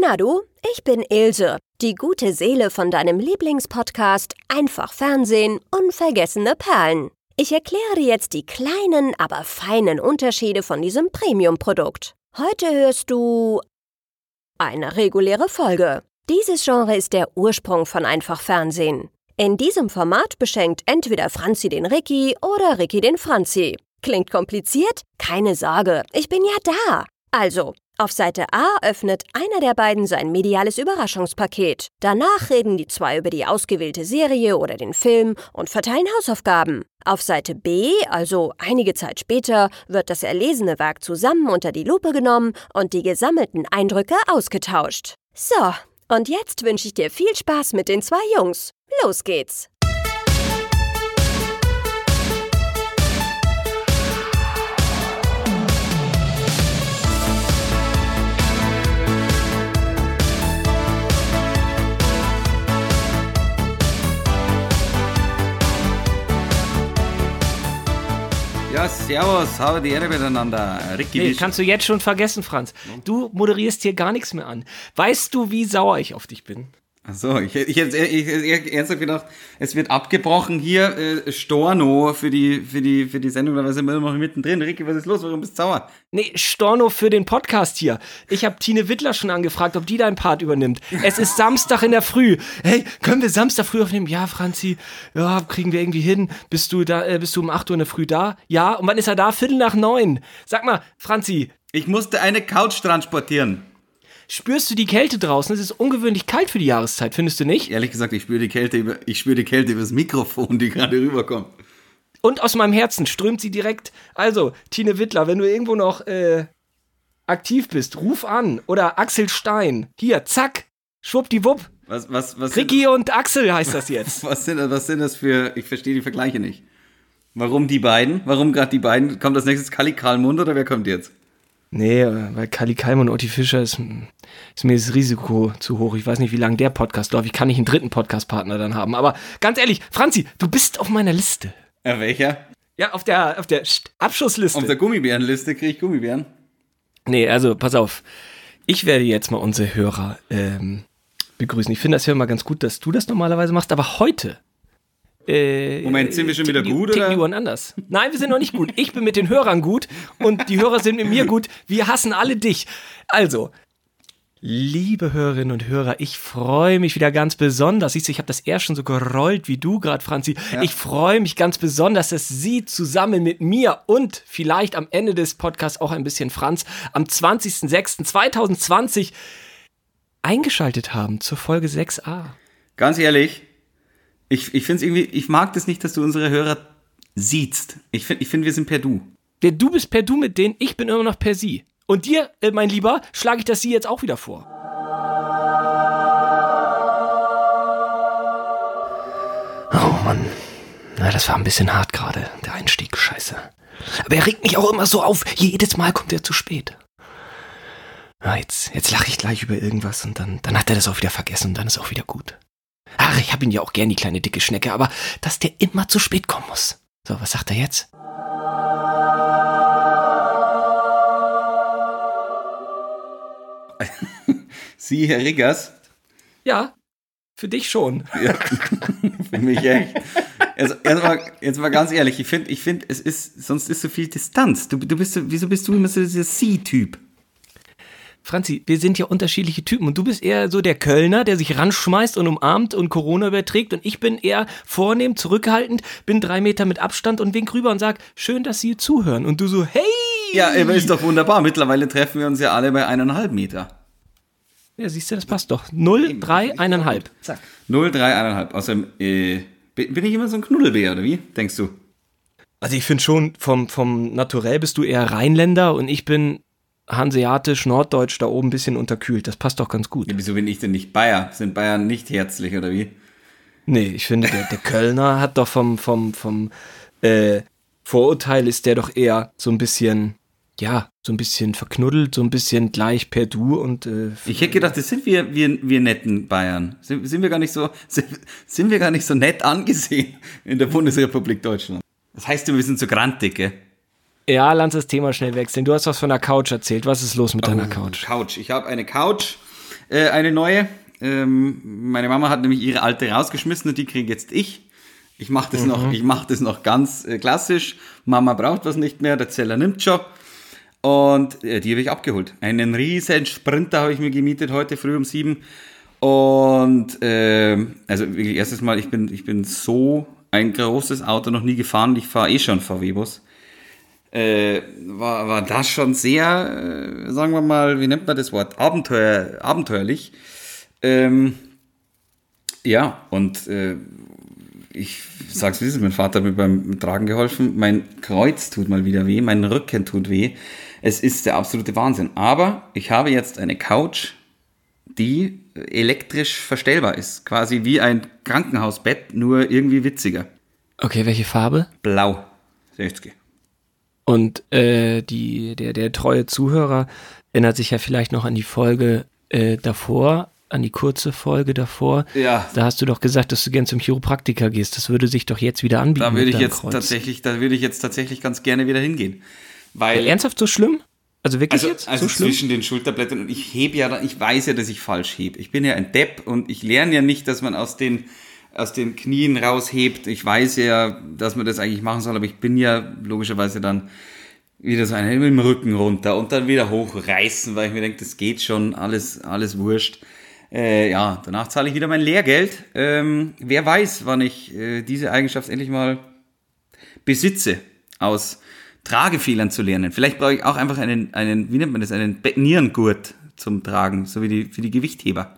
Na du, ich bin Ilse, die gute Seele von deinem Lieblingspodcast Einfach Fernsehen, unvergessene Perlen. Ich erkläre dir jetzt die kleinen, aber feinen Unterschiede von diesem Premium-Produkt. Heute hörst du eine reguläre Folge. Dieses Genre ist der Ursprung von Einfach Fernsehen. In diesem Format beschenkt entweder Franzi den Ricky oder Ricky den Franzi. Klingt kompliziert? Keine Sorge, ich bin ja da. Also, auf Seite A öffnet einer der beiden sein mediales Überraschungspaket. Danach reden die zwei über die ausgewählte Serie oder den Film und verteilen Hausaufgaben. Auf Seite B, also einige Zeit später, wird das erlesene Werk zusammen unter die Lupe genommen und die gesammelten Eindrücke ausgetauscht. So, und jetzt wünsche ich dir viel Spaß mit den zwei Jungs. Los geht's! Ja, servus, habe die Ehre miteinander. Ricky, Nee, kannst du jetzt schon vergessen, Franz. Du moderierst hier gar nichts mehr an. Weißt du, wie sauer ich auf dich bin? Ach so, ich, ich, ich, ich, ich ernsthaft gedacht, es wird abgebrochen hier, äh, Storno für die, für die, für die Sendung, da sind wir immer noch mittendrin. Ricky, was ist los? Warum bist du sauer? Nee, Storno für den Podcast hier. Ich habe Tine Wittler schon angefragt, ob die deinen Part übernimmt. Es ist Samstag in der Früh. Hey, können wir Samstag früh aufnehmen? Ja, Franzi, ja, kriegen wir irgendwie hin. Bist du da, äh, bist du um 8 Uhr in der Früh da? Ja, und wann ist er da? Viertel nach neun. Sag mal, Franzi, Ich musste eine Couch transportieren. Spürst du die Kälte draußen? Es ist ungewöhnlich kalt für die Jahreszeit, findest du nicht? Ehrlich gesagt, ich spüre die Kälte über, ich spüre die Kälte über das Mikrofon, die gerade rüberkommt. Und aus meinem Herzen strömt sie direkt. Also, Tine Wittler, wenn du irgendwo noch äh, aktiv bist, ruf an. Oder Axel Stein. Hier, zack, schwuppdiwupp. Was, was, was, Ricky und Axel heißt das jetzt. was sind, was sind das für, ich verstehe die Vergleiche nicht. Warum die beiden? Warum gerade die beiden? Kommt als nächstes Kali Karlmund oder wer kommt jetzt? Nee, äh, weil Kali Kalm und Otti Fischer ist, ist mir das Risiko zu hoch. Ich weiß nicht, wie lange der Podcast läuft. Ich kann nicht einen dritten Podcast-Partner dann haben. Aber ganz ehrlich, Franzi, du bist auf meiner Liste. Äh, welcher? Ja, auf der, auf der St- Abschussliste. Auf der Gummibärenliste kriege ich Gummibären. Nee, also pass auf. Ich werde jetzt mal unsere Hörer ähm, begrüßen. Ich finde das ja immer ganz gut, dass du das normalerweise machst, aber heute. Äh, Moment, sind wir schon wieder gut, ticken oder? die Uhren anders. Nein, wir sind noch nicht gut. Ich bin mit den Hörern gut und die Hörer sind mit mir gut. Wir hassen alle dich. Also, liebe Hörerinnen und Hörer, ich freue mich wieder ganz besonders. Siehst du, ich habe das eher schon so gerollt wie du gerade, Franzi. Ich freue mich ganz besonders, dass Sie zusammen mit mir und vielleicht am Ende des Podcasts auch ein bisschen Franz am 20.06.2020 eingeschaltet haben zur Folge 6a. Ganz ehrlich, ich, ich finde es irgendwie, ich mag das nicht, dass du unsere Hörer siehst. Ich finde, ich find, wir sind per Du. Der du bist per du mit denen, ich bin immer noch per sie. Und dir, äh, mein Lieber, schlage ich das sie jetzt auch wieder vor. Oh Mann. Na, das war ein bisschen hart gerade, der Einstieg, scheiße. Aber er regt mich auch immer so auf. Jedes Mal kommt er zu spät. Ja, jetzt, jetzt lache ich gleich über irgendwas und dann, dann hat er das auch wieder vergessen und dann ist auch wieder gut. Ach, ich hab ihn ja auch gern, die kleine dicke Schnecke, aber dass der immer zu spät kommen muss. So, was sagt er jetzt? Sie, Herr Riggers, Ja, für dich schon. für mich echt. Also, erstmal, jetzt mal ganz ehrlich, ich finde, ich find, es ist, sonst ist so viel Distanz. Du, du bist so, wieso bist du immer so dieser Sie-Typ? Franzi, wir sind ja unterschiedliche Typen und du bist eher so der Kölner, der sich ranschmeißt und umarmt und Corona überträgt und ich bin eher vornehm, zurückhaltend, bin drei Meter mit Abstand und wink rüber und sag, schön, dass Sie zuhören. Und du so, hey! Ja, ist doch wunderbar. Mittlerweile treffen wir uns ja alle bei eineinhalb Meter. Ja, siehst du, das passt doch. Null, drei, eineinhalb. Zack. 0, 3, 1,5. Außerdem, äh, bin bin ich immer so ein Knuddelbär, oder wie? Denkst du? Also ich finde schon, vom, vom Naturell bist du eher Rheinländer und ich bin hanseatisch, norddeutsch, da oben ein bisschen unterkühlt. Das passt doch ganz gut. Ja, wieso bin ich denn nicht Bayer? Sind Bayern nicht herzlich, oder wie? Nee, ich finde, der, der Kölner hat doch vom, vom, vom äh, Vorurteil ist der doch eher so ein bisschen, ja, so ein bisschen verknuddelt, so ein bisschen gleich per Du und äh, Ich hätte gedacht, das sind wir, wir, wir netten Bayern. Sind, sind wir gar nicht so, sind, sind wir gar nicht so nett angesehen in der Bundesrepublik Deutschland? Das heißt, wir sind so grantig, gell? Ja, lass das Thema schnell wechseln. Du hast was von der Couch erzählt. Was ist los mit deiner Oh, Couch? Couch. Ich habe eine Couch. äh, eine neue. Ähm, meine Mama hat nämlich ihre alte rausgeschmissen und die kriege jetzt ich. Ich mache das, noch, ich mach das noch ganz äh, klassisch. Mama braucht was nicht mehr, der Zeller nimmt schon. Und äh, die habe ich abgeholt. Einen riesen Sprinter habe ich mir gemietet heute früh um sieben. Und äh, also wirklich erstes Mal, ich bin, ich bin so ein großes Auto noch nie gefahren. Ich fahre eh schon VW-Bus. Äh, war, war das schon sehr, äh, sagen wir mal, wie nennt man das Wort? Abenteuer, abenteuerlich. Ähm, ja, und äh, ich sag's wie es ist, mein Vater hat mir beim Tragen geholfen. Mein Kreuz tut mal wieder weh, mein Rücken tut weh. Es ist der absolute Wahnsinn. Aber ich habe jetzt eine Couch, die elektrisch verstellbar ist. Quasi wie ein Krankenhausbett, nur irgendwie witziger. Okay, welche Farbe? Blau. 60. Und äh, die, der, der treue Zuhörer erinnert sich ja vielleicht noch an die Folge äh, davor, an die kurze Folge davor. Ja. Da hast du doch gesagt, dass du gern zum Chiropraktiker gehst. Das würde sich doch jetzt wieder anbieten. Da würde ich jetzt Kreuz. tatsächlich, da würde ich jetzt tatsächlich ganz gerne wieder hingehen. Weil Äh, Ernsthaft so schlimm? Also wirklich Also, jetzt? also so schlimm? zwischen den Schulterblättern und ich hebe ja, ich weiß ja, dass ich falsch hebe. Ich bin ja ein Depp und ich lerne ja nicht, dass man aus den, aus den Knien raushebt. Ich weiß ja, dass man das eigentlich machen soll, aber ich bin ja logischerweise dann wieder so ein mit dem Rücken runter und dann wieder hochreißen, weil ich mir denke, das geht schon, alles, alles wurscht. Äh, ja, danach zahle ich wieder mein Lehrgeld. Ähm, wer weiß, wann ich äh, diese Eigenschaft endlich mal besitze, aus Tragefehlern zu lernen. Vielleicht brauche ich auch einfach einen, einen wie nennt man das, einen Be- Nierengurt zum Tragen, so wie die, für die Gewichtheber.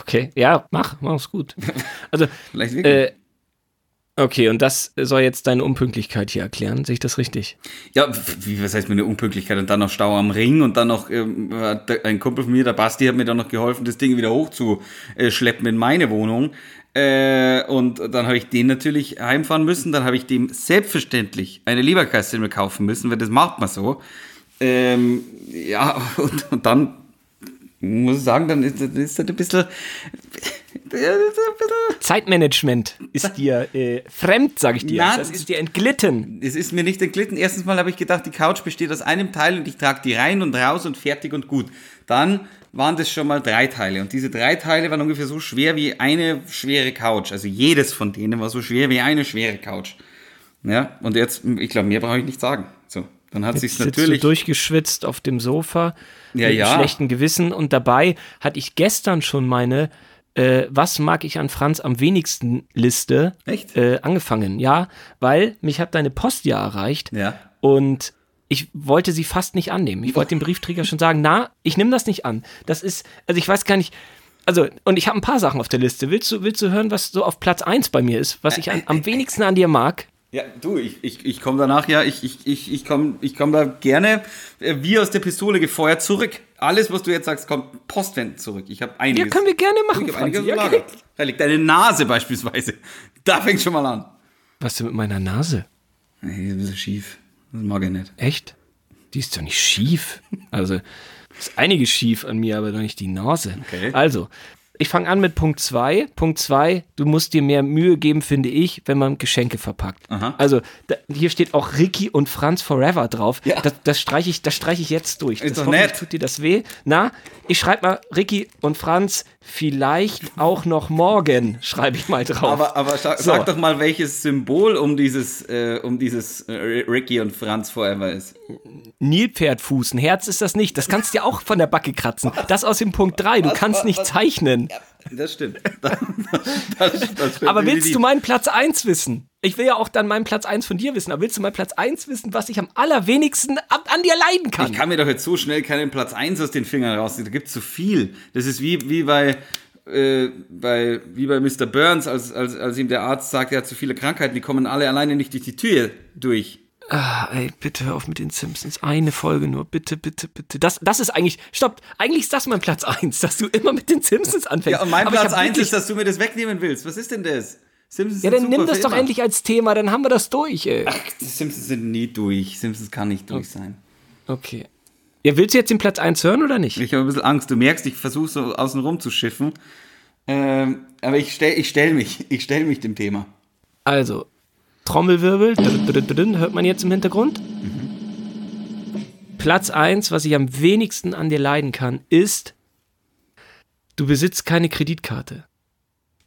Okay, ja, mach, mach's gut. Also, Vielleicht wirklich. äh, okay, und das soll jetzt deine Unpünktlichkeit hier erklären. Sehe ich das richtig? Ja, wie, was heißt mir eine Unpünktlichkeit? Und dann noch Stau am Ring und dann noch ähm, ein Kumpel von mir, der Basti, hat mir dann noch geholfen, das Ding wieder hochzuschleppen in meine Wohnung. Äh, und dann habe ich den natürlich heimfahren müssen. Dann habe ich dem selbstverständlich eine Leberkäste kaufen müssen, weil das macht man so. Ähm, ja, und, und dann muss ich sagen, dann ist, ist das ein bisschen. Zeitmanagement ist dir äh, fremd, sage ich dir. Na, das ist dir entglitten. Es ist mir nicht entglitten. Erstens mal habe ich gedacht, die Couch besteht aus einem Teil und ich trage die rein und raus und fertig und gut. Dann waren das schon mal drei Teile und diese drei Teile waren ungefähr so schwer wie eine schwere Couch. Also jedes von denen war so schwer wie eine schwere Couch. Ja, und jetzt, ich glaube, mehr brauche ich nicht sagen. Dann hat sich's Sitzt natürlich. du durchgeschwitzt auf dem Sofa Ja, mit ja. schlechten Gewissen und dabei hatte ich gestern schon meine äh, Was mag ich an Franz am wenigsten Liste? Äh, angefangen. Ja, weil mich hat deine Post ja erreicht Ja. und ich wollte sie fast nicht annehmen. Ich wollte dem Briefträger schon sagen, na, ich nehme das nicht an. Das ist, also ich weiß gar nicht, also, und ich habe ein paar Sachen auf der Liste. Willst du, willst du hören, was so auf Platz 1 bei mir ist, was ich an, am wenigsten an dir mag? Ja, du, ich, ich, ich komme danach ja, ich, ich, ich, ich komme ich komm da gerne äh, wie aus der Pistole gefeuert zurück. Alles, was du jetzt sagst, kommt postwendend zurück. Ich habe einiges. Ja, können wir gerne machen, Ich Franzi. Ja, okay. Da liegt deine Nase beispielsweise. Da fängt schon mal an. Was denn mit meiner Nase? Nee, die ist ein bisschen schief. Das mag ich nicht. Echt? Die ist doch nicht schief. Also, ist einiges schief an mir, aber doch nicht die Nase. Okay. Also, ich fange an mit Punkt 2. Punkt 2, du musst dir mehr Mühe geben, finde ich, wenn man Geschenke verpackt. Aha. Also, da, hier steht auch Ricky und Franz Forever drauf. Ja. Das, das streiche ich, das streich ich jetzt durch. Ist das doch nett. Tut dir das weh? Na, ich schreibe mal Ricky und Franz, vielleicht auch noch morgen, schreibe ich mal drauf. Aber, aber sag, So. sag doch mal, welches Symbol um dieses, äh, um dieses äh, Ricky und Franz Forever ist. Nilpferdfuß, ein Herz ist das nicht. Das kannst du dir auch von der Backe kratzen. Das aus dem Punkt 3. Du kannst was- nicht was- zeichnen. Das stimmt. Das, das, das Aber willst du meinen Platz 1 wissen? Ich will ja auch dann meinen Platz 1 von dir wissen. Aber willst du meinen Platz 1 wissen, was ich am allerwenigsten an dir leiden kann? Ich kann mir doch jetzt so schnell keinen Platz 1 aus den Fingern rausziehen. Da gibt's zu viel. Das ist wie, wie bei, äh, bei, wie bei Mr. Burns, als, als, als ihm der Arzt sagt, er hat zu viele Krankheiten, die kommen alle alleine nicht durch die Tür durch. Ah, ey, bitte hör auf mit den Simpsons. Eine Folge nur. Bitte, bitte, bitte. Das, das ist eigentlich, stopp, eigentlich ist das mein Platz 1, dass du immer mit den Simpsons anfängst. Ja, und mein Aber Platz hab 1 wirklich- ist, dass du mir das wegnehmen willst. Was ist denn das? Simpsons Ja, dann nimm das doch immer. endlich als Thema, dann haben wir das durch, ey. Die Simpsons sind nie durch. Simpsons kann nicht durch sein. Okay. Ja, willst du jetzt den Platz 1 hören oder nicht? Ich habe ein bisschen Angst. Du merkst, ich versuche so außen rum zu schiffen. Ähm, aber ich stell, ich stell mich. Ich stell mich dem Thema. Also, Trommelwirbel, hört man jetzt im Hintergrund. Platz 1, was ich am wenigsten an dir leiden kann, ist du besitzt keine Kreditkarte.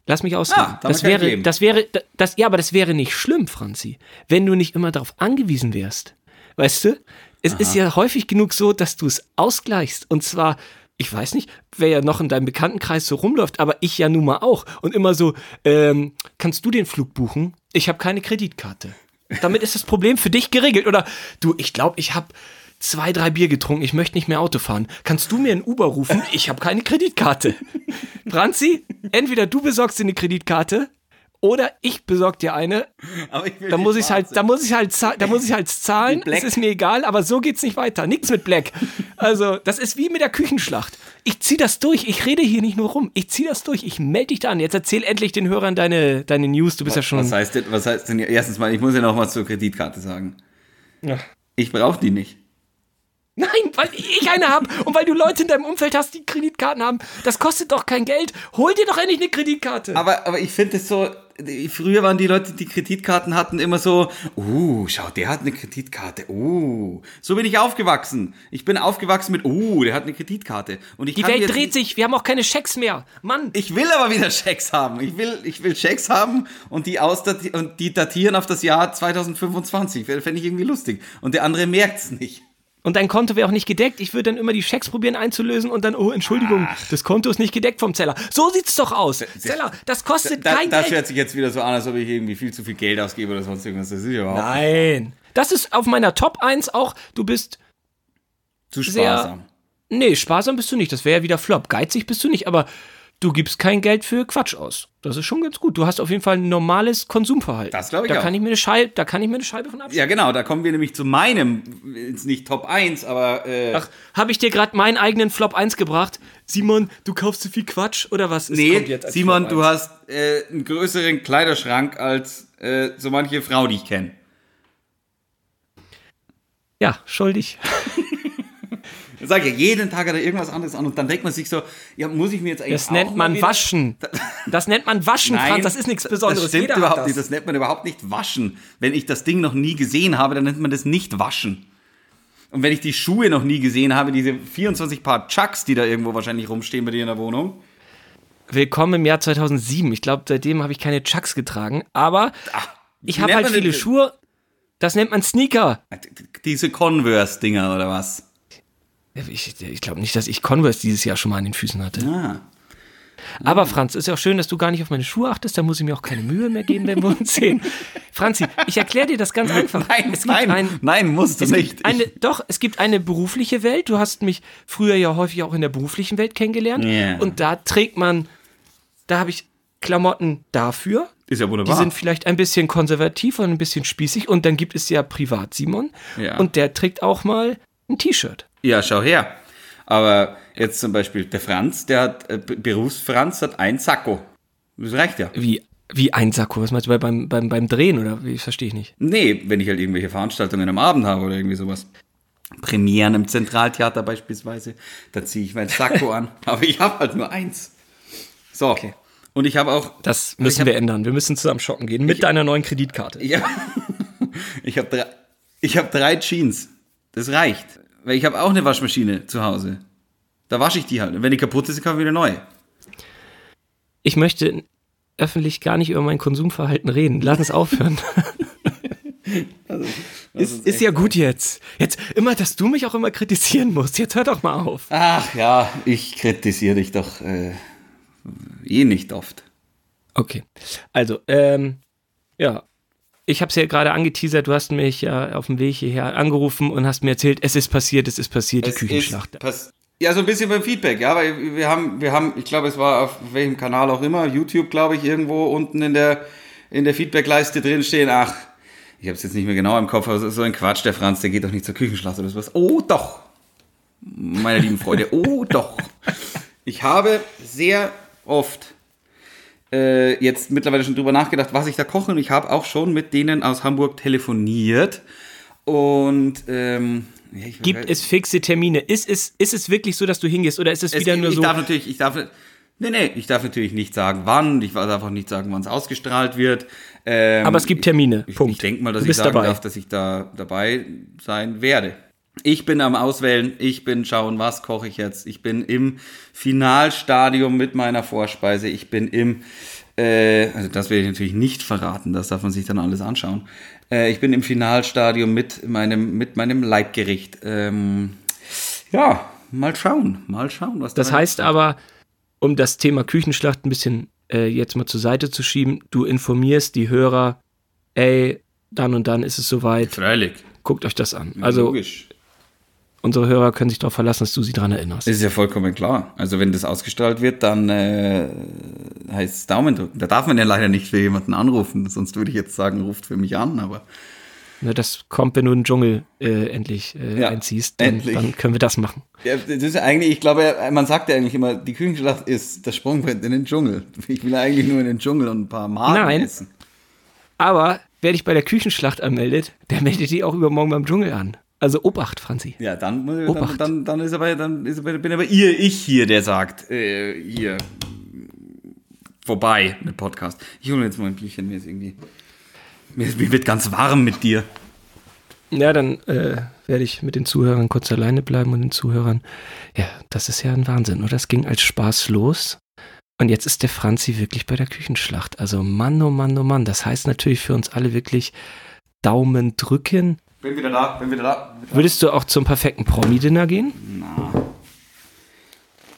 Lass mich ausreden. Ah, das kann ich wäre, das wäre, das, ja, aber das wäre nicht schlimm, Franzi, wenn du nicht immer darauf angewiesen wärst. Weißt du? Es ist ja häufig genug so, dass du es ausgleichst. Und zwar, ich weiß nicht, wer ja noch in deinem Bekanntenkreis so rumläuft, aber ich ja nun mal auch. Und immer so, ähm, kannst du den Flug buchen? Ich habe keine Kreditkarte. Damit ist das Problem für dich geregelt. Oder du, ich glaube, ich habe zwei, drei Bier getrunken, ich möchte nicht mehr Auto fahren. Kannst du mir ein Uber rufen? Ich habe keine Kreditkarte. Franzi, entweder du besorgst dir eine Kreditkarte oder ich besorg dir eine. Aber ich will Da muss ich halt, da muss ich halt, da muss ich halt zahlen. Es ist mir egal, aber so geht's nicht weiter. Nichts mit Black. Also, das ist wie mit der Küchenschlacht. Ich zieh das durch. Ich rede hier nicht nur rum. Ich zieh das durch. Ich melde dich da an. Jetzt erzähl endlich den Hörern deine, deine News. Du bist ja schon. Was heißt denn, was heißt denn, erstens mal, ich muss ja noch mal zur Kreditkarte sagen. Ja. Ich brauche die nicht. Nein, weil ich eine habe und weil du Leute in deinem Umfeld hast, die Kreditkarten haben. Das kostet doch kein Geld. Hol dir doch endlich eine Kreditkarte. Aber, aber ich finde es so, früher waren die Leute, die Kreditkarten hatten, immer so, uh, schau, der hat eine Kreditkarte, uh. So bin ich aufgewachsen. Ich bin aufgewachsen mit, uh, der hat eine Kreditkarte. Und ich Die Welt dreht sich. Wir haben auch keine Schecks mehr. Mann. Ich will aber wieder Schecks haben. Ich will, ich will Schecks haben und die, und die datieren auf das Jahr 2025. Fände ich irgendwie lustig. Und der andere merkt's nicht. Und dein Konto wäre auch nicht gedeckt. Ich würde dann immer die Schecks probieren einzulösen und dann, oh, Entschuldigung, das Konto ist nicht gedeckt vom Zeller. So sieht's doch aus. Zeller, das kostet Da, kein das Geld. hört sich jetzt wieder so an, als ob ich irgendwie viel zu viel Geld ausgebe oder sonst irgendwas. Das ist ja überhaupt Nein. Das ist auf meiner Top 1 auch. Du bist, zu sehr- sparsam. nee, sparsam bist du nicht. Das wäre ja wieder Flop. Geizig bist du nicht, aber du gibst kein Geld für Quatsch aus. Das ist schon ganz gut. Du hast auf jeden Fall ein normales Konsumverhalten. Das glaub ich da auch. Kann ich mir eine Scheibe, da kann ich mir eine Scheibe von abschneiden. Ja, genau, da kommen wir nämlich zu meinem, jetzt nicht Top 1, aber äh, Ach, habe ich dir gerade meinen eigenen Flop 1 gebracht? Simon, du kaufst zu viel Quatsch oder was? Es nee, Simon, du 1. hast äh, einen größeren Kleiderschrank als äh, so manche Frau, die ich kenne. Ja, schuldig. Ich sage ja, jeden Tag hat er irgendwas anderes an und dann denkt man sich so, ja, muss ich mir jetzt eigentlich Das nennt man wieder- Waschen. Das nennt man Waschen, Nein, Franz. Das ist nichts Besonderes. Das stimmt Jeder überhaupt hat nicht. das. Das nennt man überhaupt nicht waschen. Wenn ich das Ding noch nie gesehen habe, dann nennt man das nicht waschen. Und wenn ich die Schuhe noch nie gesehen habe, diese 24 Paar Chucks, die da irgendwo wahrscheinlich rumstehen bei dir in der Wohnung. Willkommen im Jahr 2007. Ich glaube, seitdem habe ich keine Chucks getragen. Aber ich habe halt viele Schuhe. Das nennt man Sneaker. Diese Converse-Dinger oder was? Ich, ich glaube nicht, dass ich Converse dieses Jahr schon mal an den Füßen hatte. Ah. Aber Franz, ist ja auch schön, dass du gar nicht auf meine Schuhe achtest. Da muss ich mir auch keine Mühe mehr geben, wenn wir uns sehen. Franzi, ich erkläre dir das ganz einfach. Nein, es gibt nein, ein, nein, musst du nicht. eine, doch, es gibt eine berufliche Welt. Du hast mich früher ja häufig auch in der beruflichen Welt kennengelernt. Ja. Und da trägt man, da habe ich Klamotten dafür. ist ja Die wunderbar. sind vielleicht ein bisschen konservativ und ein bisschen spießig. Und dann gibt es ja Privat Simon. Ja. Und der trägt auch mal ein T-Shirt. Ja, schau her. Aber jetzt zum Beispiel der Franz, der hat, äh, Berufsfranz hat ein Sakko. Das reicht ja. Wie, wie ein Sakko. Was meinst du bei, beim, beim, beim Drehen oder wie? Verstehe ich nicht. Nee, wenn ich halt irgendwelche Veranstaltungen am Abend habe oder irgendwie sowas. Premieren im Zentraltheater beispielsweise, da ziehe ich mein Sakko an. Aber ich habe halt nur eins. So. Und ich habe auch. Das müssen ich hab, wir ändern. Wir müssen zusammen shoppen gehen mit deiner neuen Kreditkarte. Ich habe ich hab drei, ich hab drei Jeans. Das reicht. Weil ich habe auch eine Waschmaschine zu Hause. Da wasche ich die halt. Und wenn die kaputt ist, kaufe ich wieder neu. Ich möchte öffentlich gar nicht über mein Konsumverhalten reden. Lass uns aufhören. ist, ist ja gut jetzt. Jetzt immer, dass du mich auch immer kritisieren musst. Jetzt hör doch mal auf. Ach ja, ich kritisiere dich doch äh, eh nicht oft. Okay. Also, ähm, ja. Ich habe es ja gerade angeteasert. Du hast mich ja auf dem Weg hierher angerufen und hast mir erzählt, es ist passiert, es ist passiert, die Es Küchenschlacht. ist pass- Ja, so ein bisschen beim Feedback, ja, weil wir haben, wir haben, ich glaube, es war auf welchem Kanal auch immer, YouTube, glaube ich, irgendwo unten in der, in der Feedback-Leiste drin stehen, ach, ich habe es jetzt nicht mehr genau im Kopf, aber so ein Quatsch, der Franz, der geht doch nicht zur Küchenschlacht oder sowas. Oh, doch, meine lieben Freunde, oh, doch. Ich habe sehr oft äh, jetzt mittlerweile schon drüber nachgedacht, was ich da koche und ich habe auch schon mit denen aus Hamburg telefoniert und ähm, ja, ich Gibt es fixe Termine? Ist es, ist es wirklich so, dass du hingehst oder ist es, es, wieder nur ich so? darf natürlich, ich darf, nee, nee, ich darf natürlich nicht sagen, wann, ich darf auch nicht sagen, wann es ausgestrahlt wird. Ähm, Aber es gibt Termine. Ich, Punkt. ich denke mal, dass ich sagen dabei. darf, dass ich da dabei sein werde. Ich bin am Auswählen, ich bin schauen, was koche ich jetzt. Ich bin im Finalstadium mit meiner Vorspeise. Ich bin im, äh, also das will ich natürlich nicht verraten, das darf man sich dann alles anschauen. Äh, ich bin im Finalstadium mit meinem, mit meinem Leibgericht. Ähm, ja, mal schauen, mal schauen, was Das da heißt aber, um das Thema Küchenschlacht ein bisschen äh, jetzt mal zur Seite zu schieben, du informierst die Hörer, ey, dann und dann ist es soweit, Freilich. guckt euch das an. Also Logisch. Unsere Hörer können sich darauf verlassen, dass du sie daran erinnerst. Das ist ja vollkommen klar. Also wenn das ausgestrahlt wird, dann äh, heißt es Daumen drücken. Da darf man ja leider nicht für jemanden anrufen, sonst würde ich jetzt sagen, ruft für mich an, aber Ne, das kommt, wenn du in den Dschungel äh, endlich äh, Ja, einziehst, dann, endlich. dann können wir das machen. ja, das ist ja eigentlich, ich glaube, man sagt ja eigentlich immer, die Küchenschlacht ist das Sprungbrett in den Dschungel. Ich will eigentlich nur in den Dschungel und ein paar Maden Nein. essen. Aber wer dich bei der Küchenschlacht anmeldet, der meldet dich auch übermorgen beim Dschungel an. Also Obacht, Franzi. Ja, dann, muss ich- dann, Obacht. dann, dann ist aber, dann ist aber, bin aber ihr, ich hier, der sagt, äh, hier, vorbei mit Podcast. Ich hole mir jetzt mal ein Bierchen, mir ist irgendwie, mir, mir wird ganz warm mit dir. Ja, dann äh, werde ich mit den Zuhörern kurz alleine bleiben und den Zuhörern. Ja, das ist ja ein Wahnsinn, oder? Das ging als Spaß los. Und jetzt ist der Franzi wirklich bei der Küchenschlacht. Also Mann, oh Mann, oh Mann. Das heißt natürlich für uns alle wirklich Daumen drücken. Bin wieder da, bin wieder da. Würdest du auch zum perfekten Promi-Dinner gehen? Na.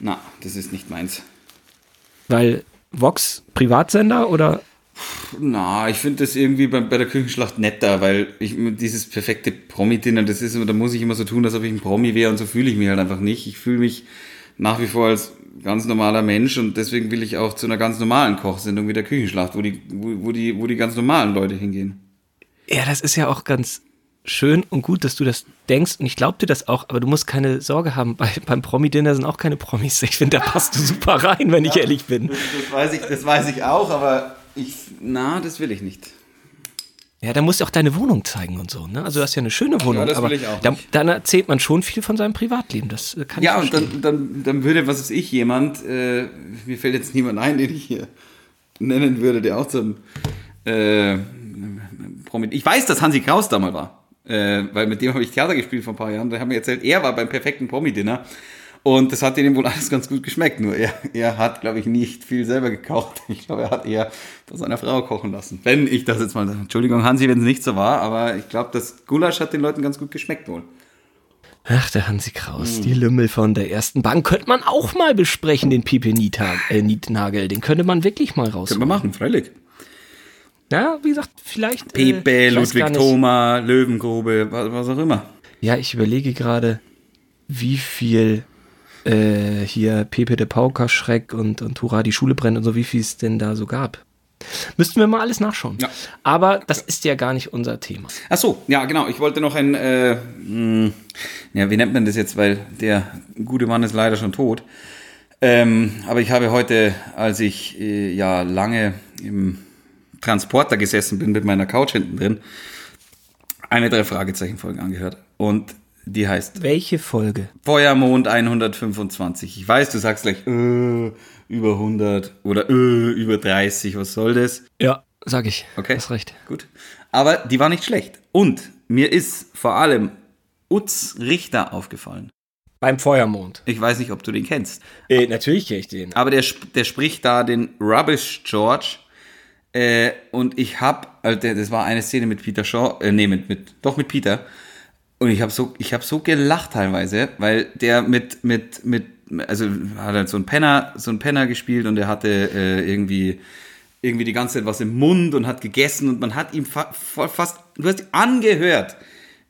Na, das ist nicht meins. Weil Vox Privatsender oder Na, ich finde das irgendwie bei, bei der Küchenschlacht netter, weil ich dieses perfekte Promi-Dinner, das ist immer, da muss ich immer so tun, als ob ich ein Promi wäre und so fühle ich mich halt einfach nicht. Ich fühle mich nach wie vor als ganz normaler Mensch und deswegen will ich auch zu einer ganz normalen Kochsendung wie der Küchenschlacht, wo die, wo, wo die, wo die ganz normalen Leute hingehen. Ja, das ist ja auch ganz schön und gut, dass du das denkst und ich glaube dir das auch, aber du musst keine Sorge haben, bei, beim Promi-Dinner sind auch keine Promis. Ich finde, da passt du super rein, wenn ich ehrlich bin. Das, das, weiß ich, das weiß ich auch, aber ich, na, das will ich nicht. Ja, da musst du auch deine Wohnung zeigen und so, ne? Also du hast ja eine schöne Wohnung, Ja, das will aber ich auch da, dann erzählt man schon viel von seinem Privatleben, das äh, kann Ja, ich und verstehen. dann, dann, dann würde, was ist ich, jemand, äh, mir fällt jetzt niemand ein, den ich hier nennen würde, der auch zum äh, Promi Ich weiß, dass Hansi Kraus da mal war, äh, weil mit dem habe ich Theater gespielt vor ein paar Jahren. Da haben wir erzählt, er war beim perfekten Promi-Dinner. Und das hat ihm wohl alles ganz gut geschmeckt. Nur er, er hat, glaube ich, nicht viel selber gekocht. Ich glaube, er hat eher bei seiner Frau kochen lassen. Wenn ich das jetzt mal sage. Entschuldigung, Hansi, wenn es nicht so war, aber ich glaube, das Gulasch hat den Leuten ganz gut geschmeckt wohl. Ach, der Hansi Kraus, die Lümmel von der ersten Bank könnte man auch mal besprechen, den Pipe äh, Nietnagel. Den könnte man wirklich mal raus. Können wir machen, freilich. Ja, wie gesagt, vielleicht. Pepe, äh, ich weiß Ludwig. Thoma, Löwengrube, was, was auch immer. Ja, ich überlege gerade, wie viel äh, hier Pepe de Pauker, Schreck und, und Hurra, die Schule brennt und so, wie viel es denn da so gab. Müssten wir mal alles nachschauen. Ja. Aber das ist ja gar nicht unser Thema. Ach so, ja, genau. Ich wollte noch ein, äh, mh, ja, wie nennt man das jetzt, weil der gute Mann ist leider schon tot. Ähm, aber ich habe heute, als ich äh, ja lange im Transporter gesessen bin mit meiner Couch hinten drin, eine drei Fragezeichen Folge angehört und die heißt Welche Folge? Feuermond 125. Ich weiß, du sagst gleich äh, über 100 oder äh, über 30. Was soll das? Ja, sag ich. Okay. Hast recht. Gut. Aber die war nicht schlecht. Und mir ist vor allem Utz Richter aufgefallen. Beim Feuermond. Ich weiß nicht, ob du den kennst. Äh, natürlich kenne ich den. Aber der, der spricht da den Rubbish George. Äh, und ich hab, also das war eine Szene mit Peter Shaw, äh, nee, mit, mit, doch mit Peter. Und ich habe so, ich habe so gelacht teilweise, weil der mit, mit, mit, also hat halt so ein Penner, so ein Penner gespielt und er hatte äh, irgendwie, irgendwie die ganze Zeit was im Mund und hat gegessen und man hat ihm fa fa- fast, du hast angehört,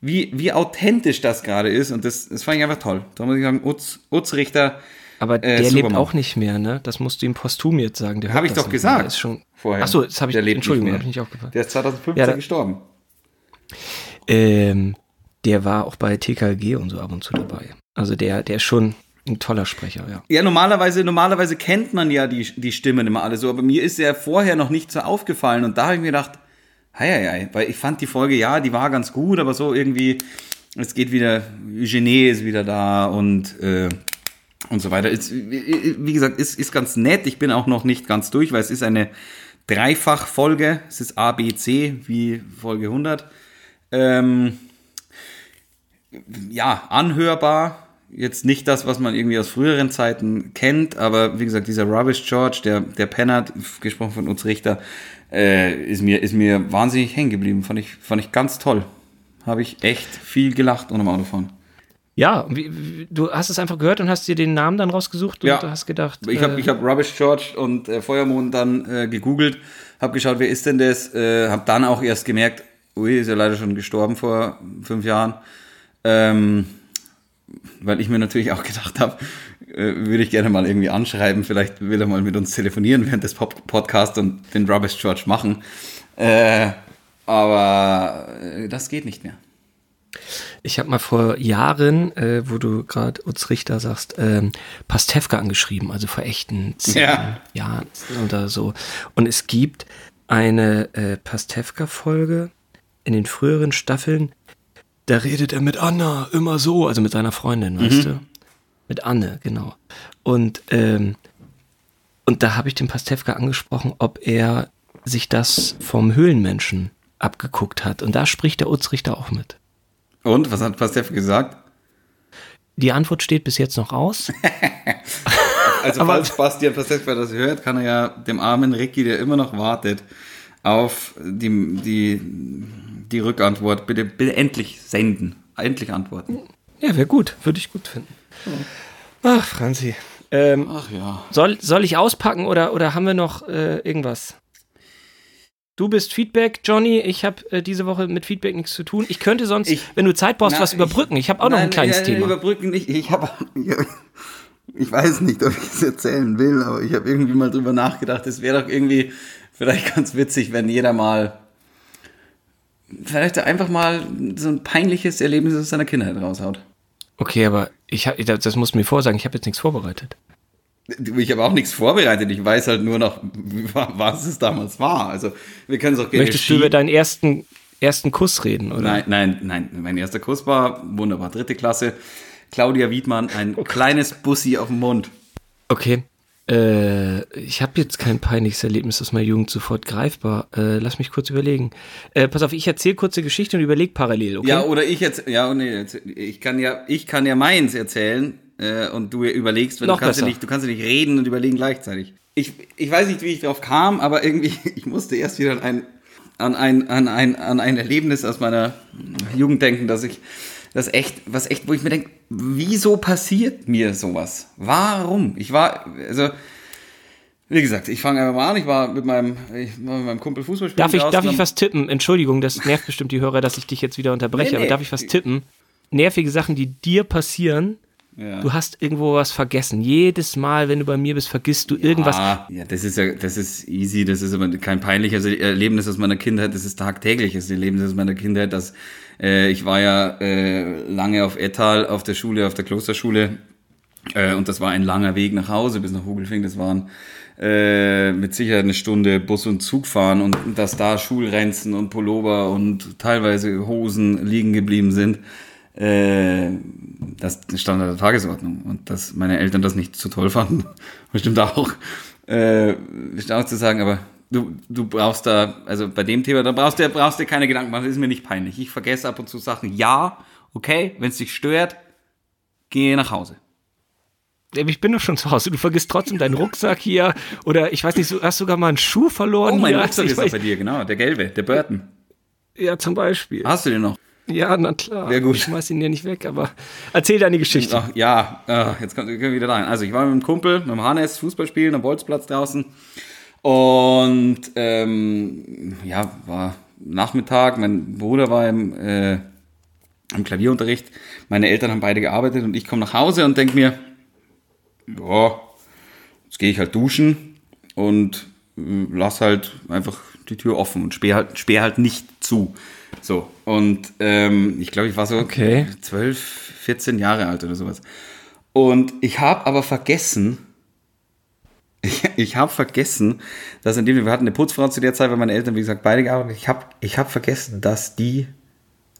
wie, wie authentisch das gerade ist und das, das fand ich einfach toll. Da muss ich sagen, Utz, Utz Richter, Aber äh, der lebt Superman. auch nicht mehr, ne? Das musst du ihm posthum jetzt sagen. Der Hab hört ich doch gesagt. Ist schon vorher. Ach so, das habe ich. Der lebt Entschuldigung, habe ich nicht aufgefallen. Der ist 2015 Ja, da- gestorben. Ähm, der war auch bei TKG und so ab und zu dabei. Also der, der ist schon ein toller Sprecher, ja. Ja, normalerweise, normalerweise kennt man ja die, die Stimmen immer alle so, aber mir ist er vorher noch nicht so aufgefallen und da habe ich mir gedacht, hei, hei, hei, weil ich fand die Folge, ja, die war ganz gut, aber so irgendwie, es geht wieder, Eugenie ist wieder da und, äh, und so weiter. Ist, wie gesagt, ist, ist ganz nett. Ich bin auch noch nicht ganz durch, weil es ist eine Dreifachfolge. Es ist A, B, C, wie Folge 100. Ähm, ja, anhörbar. Jetzt nicht das, was man irgendwie aus früheren Zeiten kennt, aber wie gesagt, dieser Rubbish George, der, der Penner, gesprochen von uns Richter, äh, ist, mir, ist mir wahnsinnig hängen geblieben. Fand ich, fand ich ganz toll. Habe ich echt viel gelacht unterm Autofahren. Ja, wie, wie, du hast es einfach gehört und hast dir den Namen dann rausgesucht und Ja. du hast gedacht. Ich habe äh, ich hab Rubbish George und äh, Feuermond dann äh, gegoogelt, habe geschaut, wer ist denn das, äh, habe dann auch erst gemerkt, ui, ist ja leider schon gestorben vor fünf Jahren, ähm, weil ich mir natürlich auch gedacht habe, äh, würde ich gerne mal irgendwie anschreiben, vielleicht will er mal mit uns telefonieren während des Pop Podcasts und den Rubbish George machen, äh, aber äh, das geht nicht mehr. Ich habe mal vor Jahren, äh, wo du gerade Utz Richter sagst, ähm, Pastewka angeschrieben, also vor echten zehn Ja. Jahren oder so. Und es gibt eine äh, Pastewka-Folge in den früheren Staffeln, da redet er mit Anna immer so, also mit seiner Freundin, weißt du? Mit Anne, genau. Und, ähm, und da habe ich den Pastewka angesprochen, ob er sich das vom Höhlenmenschen abgeguckt hat. Und da spricht der Utz Richter auch mit. Und, was hat Pastef gesagt? Die Antwort steht bis jetzt noch aus. Also Aber- falls Bastian Pastewka das hört, kann er ja dem armen Ricky, der immer noch wartet, auf die, die, die Rückantwort bitte, bitte endlich senden. Endlich antworten. Ja, wäre gut. Würde ich gut finden. Ach, Franzi. Ähm, Ach ja. soll, soll ich auspacken oder, oder haben wir noch äh, irgendwas? Du bist Feedback, Johnny. Ich habe äh, diese Woche mit Feedback nichts zu tun. Ich könnte sonst, Ich- wenn du Zeit brauchst, Na, was überbrücken. Ich habe auch noch ein kleines ja, Thema. Überbrücken nicht. Ich habe, ich weiß nicht, ob ich es erzählen will, aber ich habe irgendwie mal drüber nachgedacht. Es wäre doch irgendwie vielleicht ganz witzig, wenn jeder mal, vielleicht einfach mal so ein peinliches Erlebnis aus seiner Kindheit raushaut. Okay, aber ich hab, das das musst du mir vorsagen. Ich habe jetzt nichts vorbereitet. Ich habe auch nichts vorbereitet. Ich weiß halt nur noch, was es damals war. Also wir können es auch gerne. Möchtest du über deinen ersten, ersten Kuss reden, oder? Nein, nein, nein. Mein erster Kuss war wunderbar. Dritte Klasse. Claudia Wiedmann, ein kleines Bussi auf dem Mund. Okay. Äh, ich habe jetzt kein peinliches Erlebnis aus meiner Jugend sofort greifbar. Äh, lass mich kurz überlegen. Äh, pass auf, ich erzähle kurze Geschichte und überleg parallel, okay? Ja, oder ich jetzt, ja, nee, ich kann ja, ich kann ja meins erzählen äh, und du überlegst, weil Noch du kannst ja nicht, du kannst ja nicht reden und überlegen gleichzeitig. Ich, ich weiß nicht, wie ich drauf kam, aber irgendwie, ich musste erst wieder an ein, an ein, an ein, an ein Erlebnis aus meiner Jugend denken, dass ich, das echt, was echt, wo ich mir denke, wieso passiert mir sowas? Warum? Ich war, also, wie gesagt, ich fange einfach mal an. Ich war mit meinem, ich war mit meinem Kumpel Fußball spielen. Darf ich, darf ich was tippen? Entschuldigung, das nervt bestimmt die Hörer, dass ich dich jetzt wieder unterbreche, Nee, nee. aber darf ich was tippen? Nervige Sachen, die dir passieren. Ja. Du hast irgendwo was vergessen. Jedes Mal, wenn du bei mir bist, vergisst du irgendwas. Ah, ja, das ist ja, das ist easy, das ist aber kein peinliches Erlebnis aus meiner Kindheit, das ist tagtägliches Erlebnis aus meiner Kindheit, dass äh, ich war ja äh, lange auf Ettal auf der Schule, auf der Klosterschule äh, und das war ein langer Weg nach Hause bis nach Hugelfing, das waren äh, mit Sicherheit eine Stunde Bus und Zug fahren und dass da Schulrenzen und Pullover und teilweise Hosen liegen geblieben sind, äh, das stand an der Tagesordnung und dass meine Eltern das nicht so toll fanden, bestimmt auch, äh, bestimmt auch zu sagen, aber du, du brauchst da, also bei dem Thema, da brauchst du, brauchst dir keine Gedanken machen, das ist mir nicht peinlich. Ich vergesse ab und zu Sachen, ja, okay, wenn es dich stört, geh nach Hause. Ich bin doch schon zu Hause. Du vergisst trotzdem deinen Rucksack hier. Oder ich weiß nicht, du hast sogar mal einen Schuh verloren. Oh, mein hier. Rucksack ist auch bei dir, genau, der gelbe, der Burton. Ja, zum Beispiel. Hast du den noch? Ja, na klar. Sehr gut. Ich schmeiß ihn ja nicht weg, aber erzähl deine Geschichte. Ach, ja, ah, jetzt kommt- können wir wieder rein. Also ich war mit einem Kumpel, mit dem Hannes, Fußball spielen am Bolzplatz draußen. Und ähm, ja, war Nachmittag, mein Bruder war im, äh, im Klavierunterricht, meine Eltern haben beide gearbeitet und ich komme nach Hause und denke mir, ja, jetzt gehe ich halt duschen und äh, lass halt einfach die Tür offen und sperr halt, sperr halt nicht zu. So, und ähm, ich glaube, ich war so Okay. 12, 14 Jahre alt oder sowas. Und ich habe aber vergessen, ich, ich habe vergessen, dass in dem wir hatten eine Putzfrau zu der Zeit, weil meine Eltern, wie gesagt, beide gearbeitet Ich habe ich hab vergessen, dass die,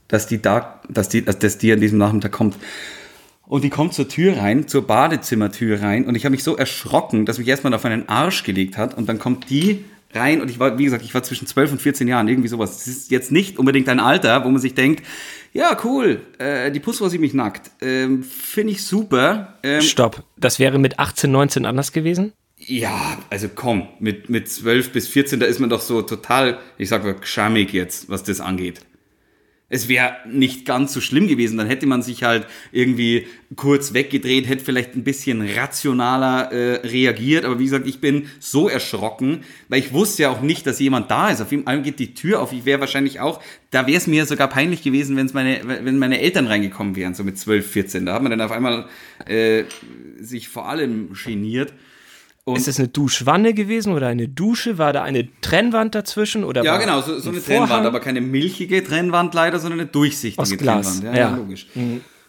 dass die da, dass die, dass die an diesem Nachmittag kommt. Und die kommt zur Tür rein, zur Badezimmertür rein. Und ich habe mich so erschrocken, dass mich erstmal auf einen Arsch gelegt hat. Und dann kommt die rein. Und ich war, wie gesagt, ich war zwischen 12 und 14 Jahren, irgendwie sowas. Das ist jetzt nicht unbedingt ein Alter, wo man sich denkt, Ja, cool. Äh, die Putzfrau sieht mich nackt. Ähm, Finde ich super. Ähm, Stopp. Das wäre mit 18, 19 anders gewesen? ja, also komm, mit, mit 12 bis 14, da ist man doch so total, ich sag mal, geschammig jetzt, was das angeht. Es wäre nicht ganz so schlimm gewesen, dann hätte man sich halt irgendwie kurz weggedreht, hätte vielleicht ein bisschen rationaler äh, reagiert, aber wie gesagt, ich bin so erschrocken, weil ich wusste ja auch nicht, dass jemand da ist. Auf jeden Fall geht die Tür auf, ich wäre wahrscheinlich auch, da wäre es mir sogar peinlich gewesen, wenn's meine, wenn meine Eltern reingekommen wären, so mit 12, 14. Da hat man dann auf einmal äh, sich vor allem geniert. Und Ist es eine Duschwanne gewesen oder eine Dusche? War da eine Trennwand dazwischen? Oder Ja, genau, so, so ein eine Vorhang? Trennwand, aber keine milchige Trennwand leider, sondern eine durchsichtige Aus Glas, Trennwand. Ja, ja. ja. logisch.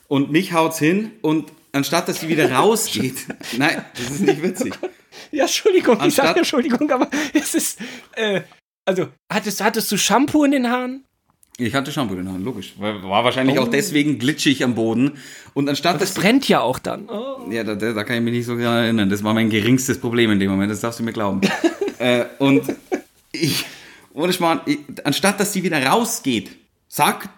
Und mich haut's hin und anstatt dass sie wieder rausgeht, nein, das ist nicht witzig. Ja, Entschuldigung, ich sage Anstatt- Entschuldigung, aber es ist, äh, also, hattest, hattest du Shampoo in den Haaren? Ich hatte Shampoo in der Hand, logisch. War war wahrscheinlich auch deswegen glitschig am Boden. Und anstatt Das brennt ja auch dann. Oh. Ja, da, da da kann ich mich nicht so genau erinnern. Das war mein geringstes Problem in dem Moment, das darfst du mir glauben. äh, und ich, ohne Schmarrn, ich, anstatt dass sie wieder rausgeht, sagt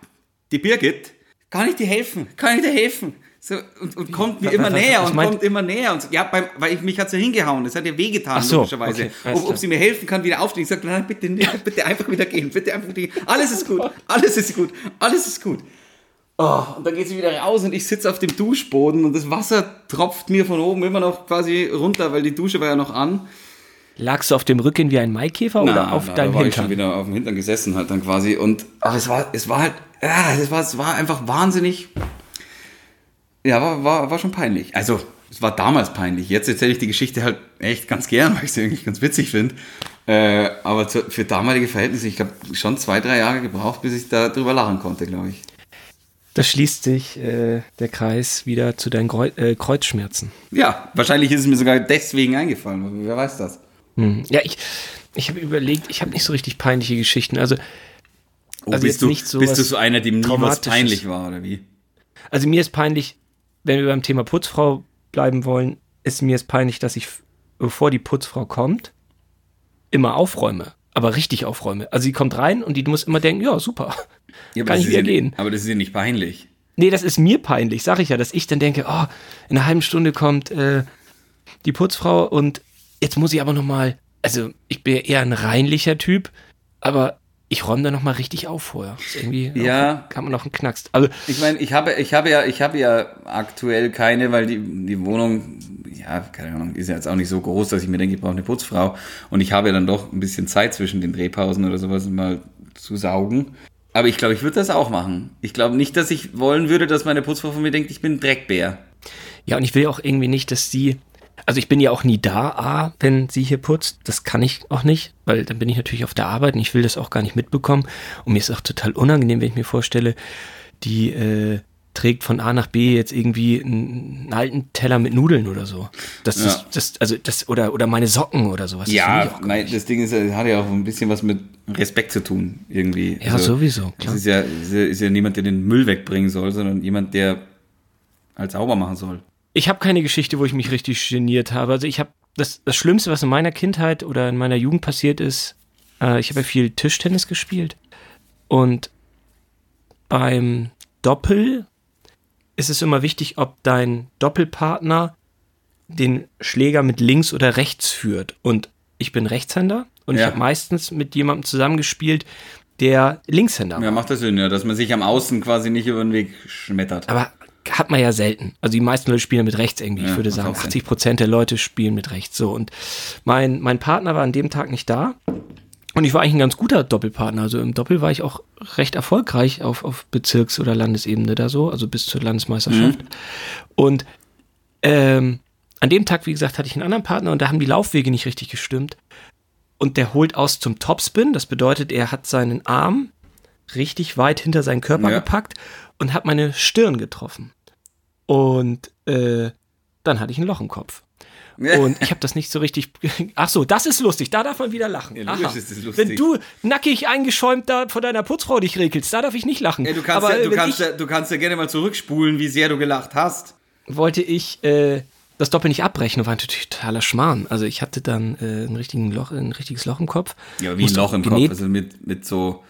die Birgit, kann ich dir helfen? Kann ich dir helfen? So, und, und kommt mir Was- immer was- näher was und kommt immer näher. Und so, ja, beim, weil ich mich hat sie hingehauen. Das hat ihr wehgetan, Ach so, logischerweise. okay, ob, ob sie mir helfen kann, wieder aufstehen. Ich sage, nein, bitte, bitte einfach wieder gehen. Bitte einfach wieder gehen. Alles ist gut. Alles ist gut. Alles ist gut. Oh, und dann geht sie wieder raus und ich sitze auf dem Duschboden und das Wasser tropft mir von oben immer noch quasi runter, weil die Dusche war ja noch an. Lagst du auf dem Rücken wie ein Maikäfer oder auf na, deinem da war ich schon Hintern? wieder auf dem Hintern gesessen halt dann quasi und aber es war es war halt ja, es war es war einfach wahnsinnig ja, war, war, war schon peinlich. Also, es war damals peinlich. Jetzt erzähle ich die Geschichte halt echt ganz gern, weil ich sie eigentlich ganz witzig finde. Äh, aber zu, für damalige Verhältnisse, ich habe schon zwei, drei Jahre gebraucht, bis ich da drüber lachen konnte, glaube ich. Da schließt sich äh, der Kreis wieder zu deinen Kreu äh, Kreuzschmerzen. Ja, wahrscheinlich ist es mir sogar deswegen eingefallen. Wer weiß das? Hm. Ja, ich, ich habe überlegt, ich habe nicht so richtig peinliche Geschichten. Also, Oh, Also bist, du, nicht so bist du so einer, dem nie was peinlich war, oder wie? also mir ist peinlich, wenn wir beim Thema Putzfrau bleiben wollen, ist mir ist peinlich, dass ich, bevor die Putzfrau kommt, immer aufräume. Aber richtig aufräume. Also sie kommt rein und die muss immer denken, ja, super. Ja, aber Kann das ich ist wieder ja, gehen. nicht- Aber das ist ja nicht peinlich. Nee, das ist mir peinlich, sag ich ja, dass ich dann denke, oh, in einer halben Stunde kommt äh, die Putzfrau und jetzt muss ich aber noch mal, also ich bin eher ein reinlicher Typ, aber ich räume da noch mal richtig auf vorher. Irgendwie Ja. kann man noch einen Knackst. Also Ich meine, ich habe, ich habe ja, ich habe ja aktuell keine, weil die, die Wohnung, ja, keine Ahnung, ist ja jetzt auch nicht so groß, dass ich mir denke, ich brauche eine Putzfrau. Und ich habe ja dann doch ein bisschen Zeit zwischen den Drehpausen oder sowas mal zu saugen. Aber ich glaube, ich würde das auch machen. Ich glaube nicht, dass ich wollen würde, dass meine Putzfrau von mir denkt, ich bin ein Dreckbär. Ja, und ich will auch irgendwie nicht, dass sie. Also ich bin ja auch nie da, A, wenn sie hier putzt. Das kann ich auch nicht, weil dann bin ich natürlich auf der Arbeit und ich will das auch gar nicht mitbekommen. Und mir ist auch total unangenehm, wenn ich mir vorstelle, die äh, trägt von A nach B jetzt irgendwie einen, alten Teller mit Nudeln oder so. Das, Ja. das, das, also das, oder, oder meine Socken oder sowas. Das Ja, nein, das Ding ist, hat ja auch ein bisschen was mit Respekt zu tun, irgendwie. Ja, sowieso, Das klar. ist ja, ist ja, ist ja niemand, der den Müll wegbringen soll, sondern jemand, der halt sauber machen soll. Ich habe keine Geschichte, wo ich mich richtig geniert habe. Also ich habe das, das Schlimmste, was in meiner Kindheit oder in meiner Jugend passiert ist, äh, ich habe ja viel Tischtennis gespielt und beim Doppel ist es immer wichtig, ob dein Doppelpartner den Schläger mit links oder rechts führt. Und ich bin Rechtshänder und ich Ja. habe meistens mit jemandem zusammengespielt, der Linkshänder war. Ja, macht das Sinn, ja, dass man sich am Außen quasi nicht über den Weg schmettert. Aber hat man ja selten. Also die meisten Leute spielen mit rechts irgendwie. Ja, ich würde sagen, auch Sinn. 80 Prozent der Leute spielen mit rechts. So und mein, mein Partner war an dem Tag nicht da. Und ich war eigentlich ein ganz guter Doppelpartner. Also im Doppel war ich auch recht erfolgreich auf, auf Bezirks- oder Landesebene da so, also bis zur Landesmeisterschaft. Und ähm, an dem Tag, wie gesagt, hatte ich einen anderen Partner und da haben die Laufwege nicht richtig gestimmt. Und der holt aus zum Topspin. Das bedeutet, er hat seinen Arm richtig weit hinter seinen Körper Ja. gepackt und hat meine Stirn getroffen. Und äh, dann hatte ich ein Loch im Kopf. Und ich habe das nicht so richtig. Ach so, das ist lustig. Da darf man wieder lachen. Ja, logisch Aha. ist das lustig. Wenn du nackig eingeschäumt da vor deiner Putzfrau dich regelst, da darf ich nicht lachen. Ja, du kannst, Aber ja, du, kannst ja, du kannst ja gerne mal zurückspulen, wie sehr du gelacht hast. wollte ich äh, das Doppel nicht abbrechen, war natürlich totaler Schmarrn. Also ich hatte dann äh, ein, richtigen Loch, ein richtiges Loch im Kopf. Ja, wie ein Loch im genäht- Kopf, also mit, mit so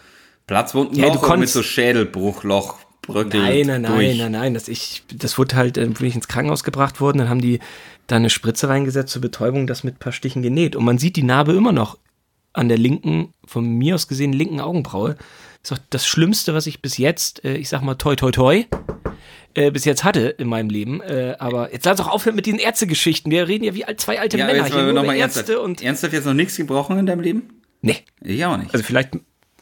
Platzwundenloch Ja, du oder mit konntest- so Schädelbruchloch. Bröckelt Nein, nein, nein, durch. nein, nein. Das, ich, das wurde halt, äh, bin ich ins Krankenhaus gebracht worden, dann haben die da eine Spritze reingesetzt zur Betäubung, das mit ein paar Stichen genäht. Und man sieht die Narbe immer noch an der linken, von mir aus gesehen, linken Augenbraue. Das ist auch das Schlimmste, was ich bis jetzt, äh, ich sag mal, toi, toi, toi, äh, bis jetzt hatte in meinem Leben. Äh, aber jetzt lass doch aufhören mit diesen Ärztegeschichten. Wir reden ja wie zwei alte Ja, Männer jetzt hier wir nur nochmal über ernsthaft. Ärzte und. Ernsthaft jetzt noch nichts gebrochen in deinem Leben? Nee. Ich auch nicht. Also vielleicht,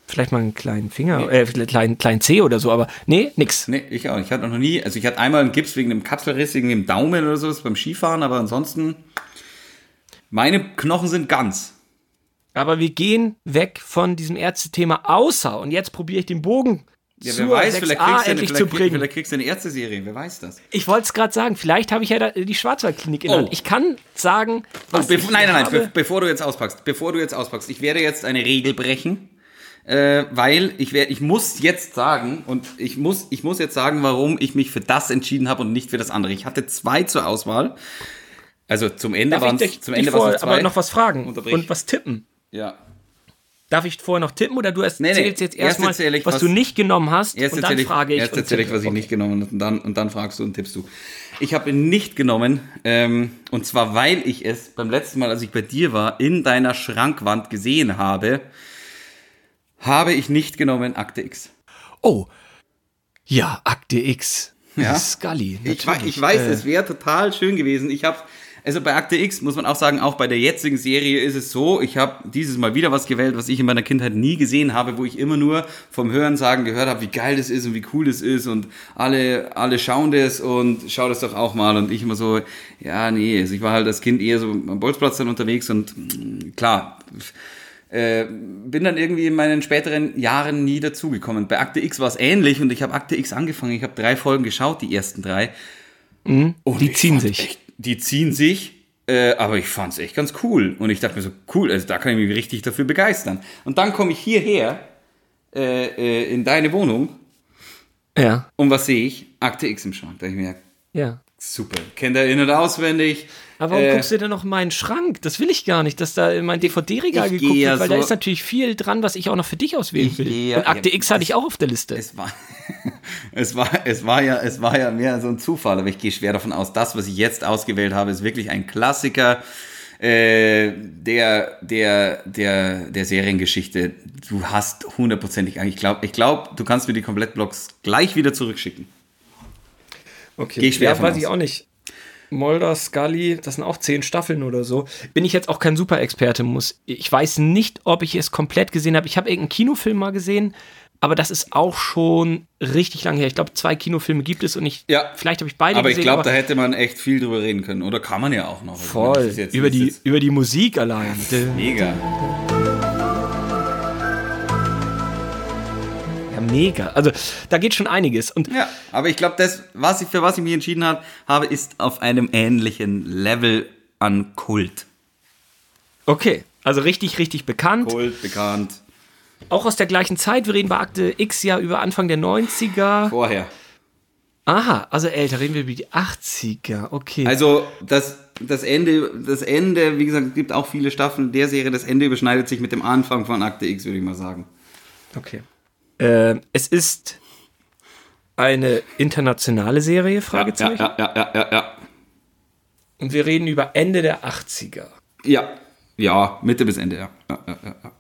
vielleicht mal einen kleinen Finger, äh, vielleicht kleinen, kleinen Zeh oder so, aber nee, nix. Nee, ich auch. Ich hatte noch nie, also ich hatte einmal einen Gips wegen einem Kapselriss, wegen dem Daumen oder so, das ist beim Skifahren, aber ansonsten, meine Knochen sind ganz. Aber wir gehen weg von diesem Ärztethema, außer, und jetzt probiere ich den Bogen Ja, zur wer weiß, 6a vielleicht kriegst, du eine, endlich vielleicht, zu krieg- bringen. vielleicht kriegst du eine Ärzteserie, wer weiß das. Ich wollte es gerade sagen, vielleicht habe ich ja da, die Schwarzwaldklinik in Oh. Hand. Ich kann sagen, was Bevor, ich nein, nein, nein, bevor du jetzt auspackst, bevor du jetzt auspackst, ich werde jetzt eine Regel brechen, äh, weil ich werde, ich muss jetzt sagen und ich muss, ich muss jetzt sagen, warum ich mich für das entschieden habe und nicht für das andere. Ich hatte zwei zur Auswahl. Also zum Ende waren dich, zum Ende es zwei. aber noch was fragen und was tippen? Ja. Darf ich vorher noch tippen oder du Nee, nee. erzählst jetzt Erst erstmal, ich, was, was- du nicht genommen hast Erst und dann ich, frage ich. erst erzähle ich, was ich nicht genommen habe und dann, und dann fragst du und tippst du. Ich habe ihn nicht genommen ähm, und zwar, weil ich es beim letzten Mal, als ich bei dir war, in deiner Schrankwand gesehen habe, habe ich nicht genommen Akte X. Oh, ja, Akte X. Ja. Scully. Ich, ich weiß, Äh, es wäre total schön gewesen. Ich habe, also bei Akte X muss man auch sagen, auch bei der jetzigen Serie ist es so, ich habe dieses Mal wieder was gewählt, was ich in meiner Kindheit nie gesehen habe, wo ich immer nur vom Hören sagen gehört habe, wie geil das ist und wie cool das ist und alle, alle schauen das und schau das doch auch mal und ich immer so, ja, nee, also ich war halt als Kind eher so am Bolzplatz dann unterwegs und mm, klar, äh, bin dann irgendwie in meinen späteren Jahren nie dazugekommen. Bei Akte X war es ähnlich und ich habe Akte X angefangen. Ich habe drei Folgen geschaut, die ersten drei. Und die ziehen sich. Echt, die ziehen sich, äh, aber ich fand es echt ganz cool. Und ich dachte mir so, cool, also da kann ich mich richtig dafür begeistern. Und dann komme ich hierher äh, äh, in deine Wohnung Ja, und was sehe ich? Akte X im Schrank. Da ich mir, ja. Super, kennt er in- und auswendig. Aber warum Äh, guckst du denn noch in meinen Schrank? Das will ich gar nicht, dass da in mein DVD-Regal geguckt wird, ja weil da so- ist natürlich viel dran, was ich auch noch für dich auswählen will. ja- Und Akte ja, X hatte ich auch auf der Liste. Es war, es war, es war ja, es war ja mehr so ein Zufall, aber ich gehe schwer davon aus, das, was ich jetzt ausgewählt habe, ist wirklich ein Klassiker äh, der, der, der, der Seriengeschichte. Du hast hundertprozentig, ich glaube, ich glaube, du kannst mir die Komplettblocks gleich wieder zurückschicken. Okay, Geh schwer ja, weiß aus. ich auch nicht. Mulder, Scully, das sind auch zehn Staffeln oder so. Bin ich jetzt auch kein Super-Experte, muss. Ich weiß nicht, ob ich es komplett gesehen habe. Ich habe irgendeinen Kinofilm mal gesehen, aber das ist auch schon richtig lange her. Ich glaube, zwei Kinofilme gibt es und ich, Ja. vielleicht habe ich beide Aber ich gesehen. glaube, da hätte man echt viel drüber reden können. Oder kann man ja auch noch. Ich meine, das voll jetzt- über die über die Musik allein. Mega. Ja, mega. Also da geht schon einiges und Ja, aber ich glaube, das, was ich, für was ich mich entschieden hab, habe, ist auf einem ähnlichen Level an Kult. okay, also richtig richtig bekannt. Kult, bekannt. Auch aus der gleichen Zeit. Wir reden bei Akte X ja über Anfang der 90er. Vorher. Aha, also älter, reden wir über die 80er. Okay. Also das, das Ende, das Ende, wie gesagt, es gibt auch viele Staffeln der Serie. Das Ende überschneidet sich mit dem Anfang von Akte X, würde ich mal sagen. Okay. Äh, es ist eine internationale Serie, Fragezeichen. ja, ja, ja, ja, ja. Und wir reden über Ende der 80er. Ja, ja, Mitte bis Ende, ja. ja, ja, ja.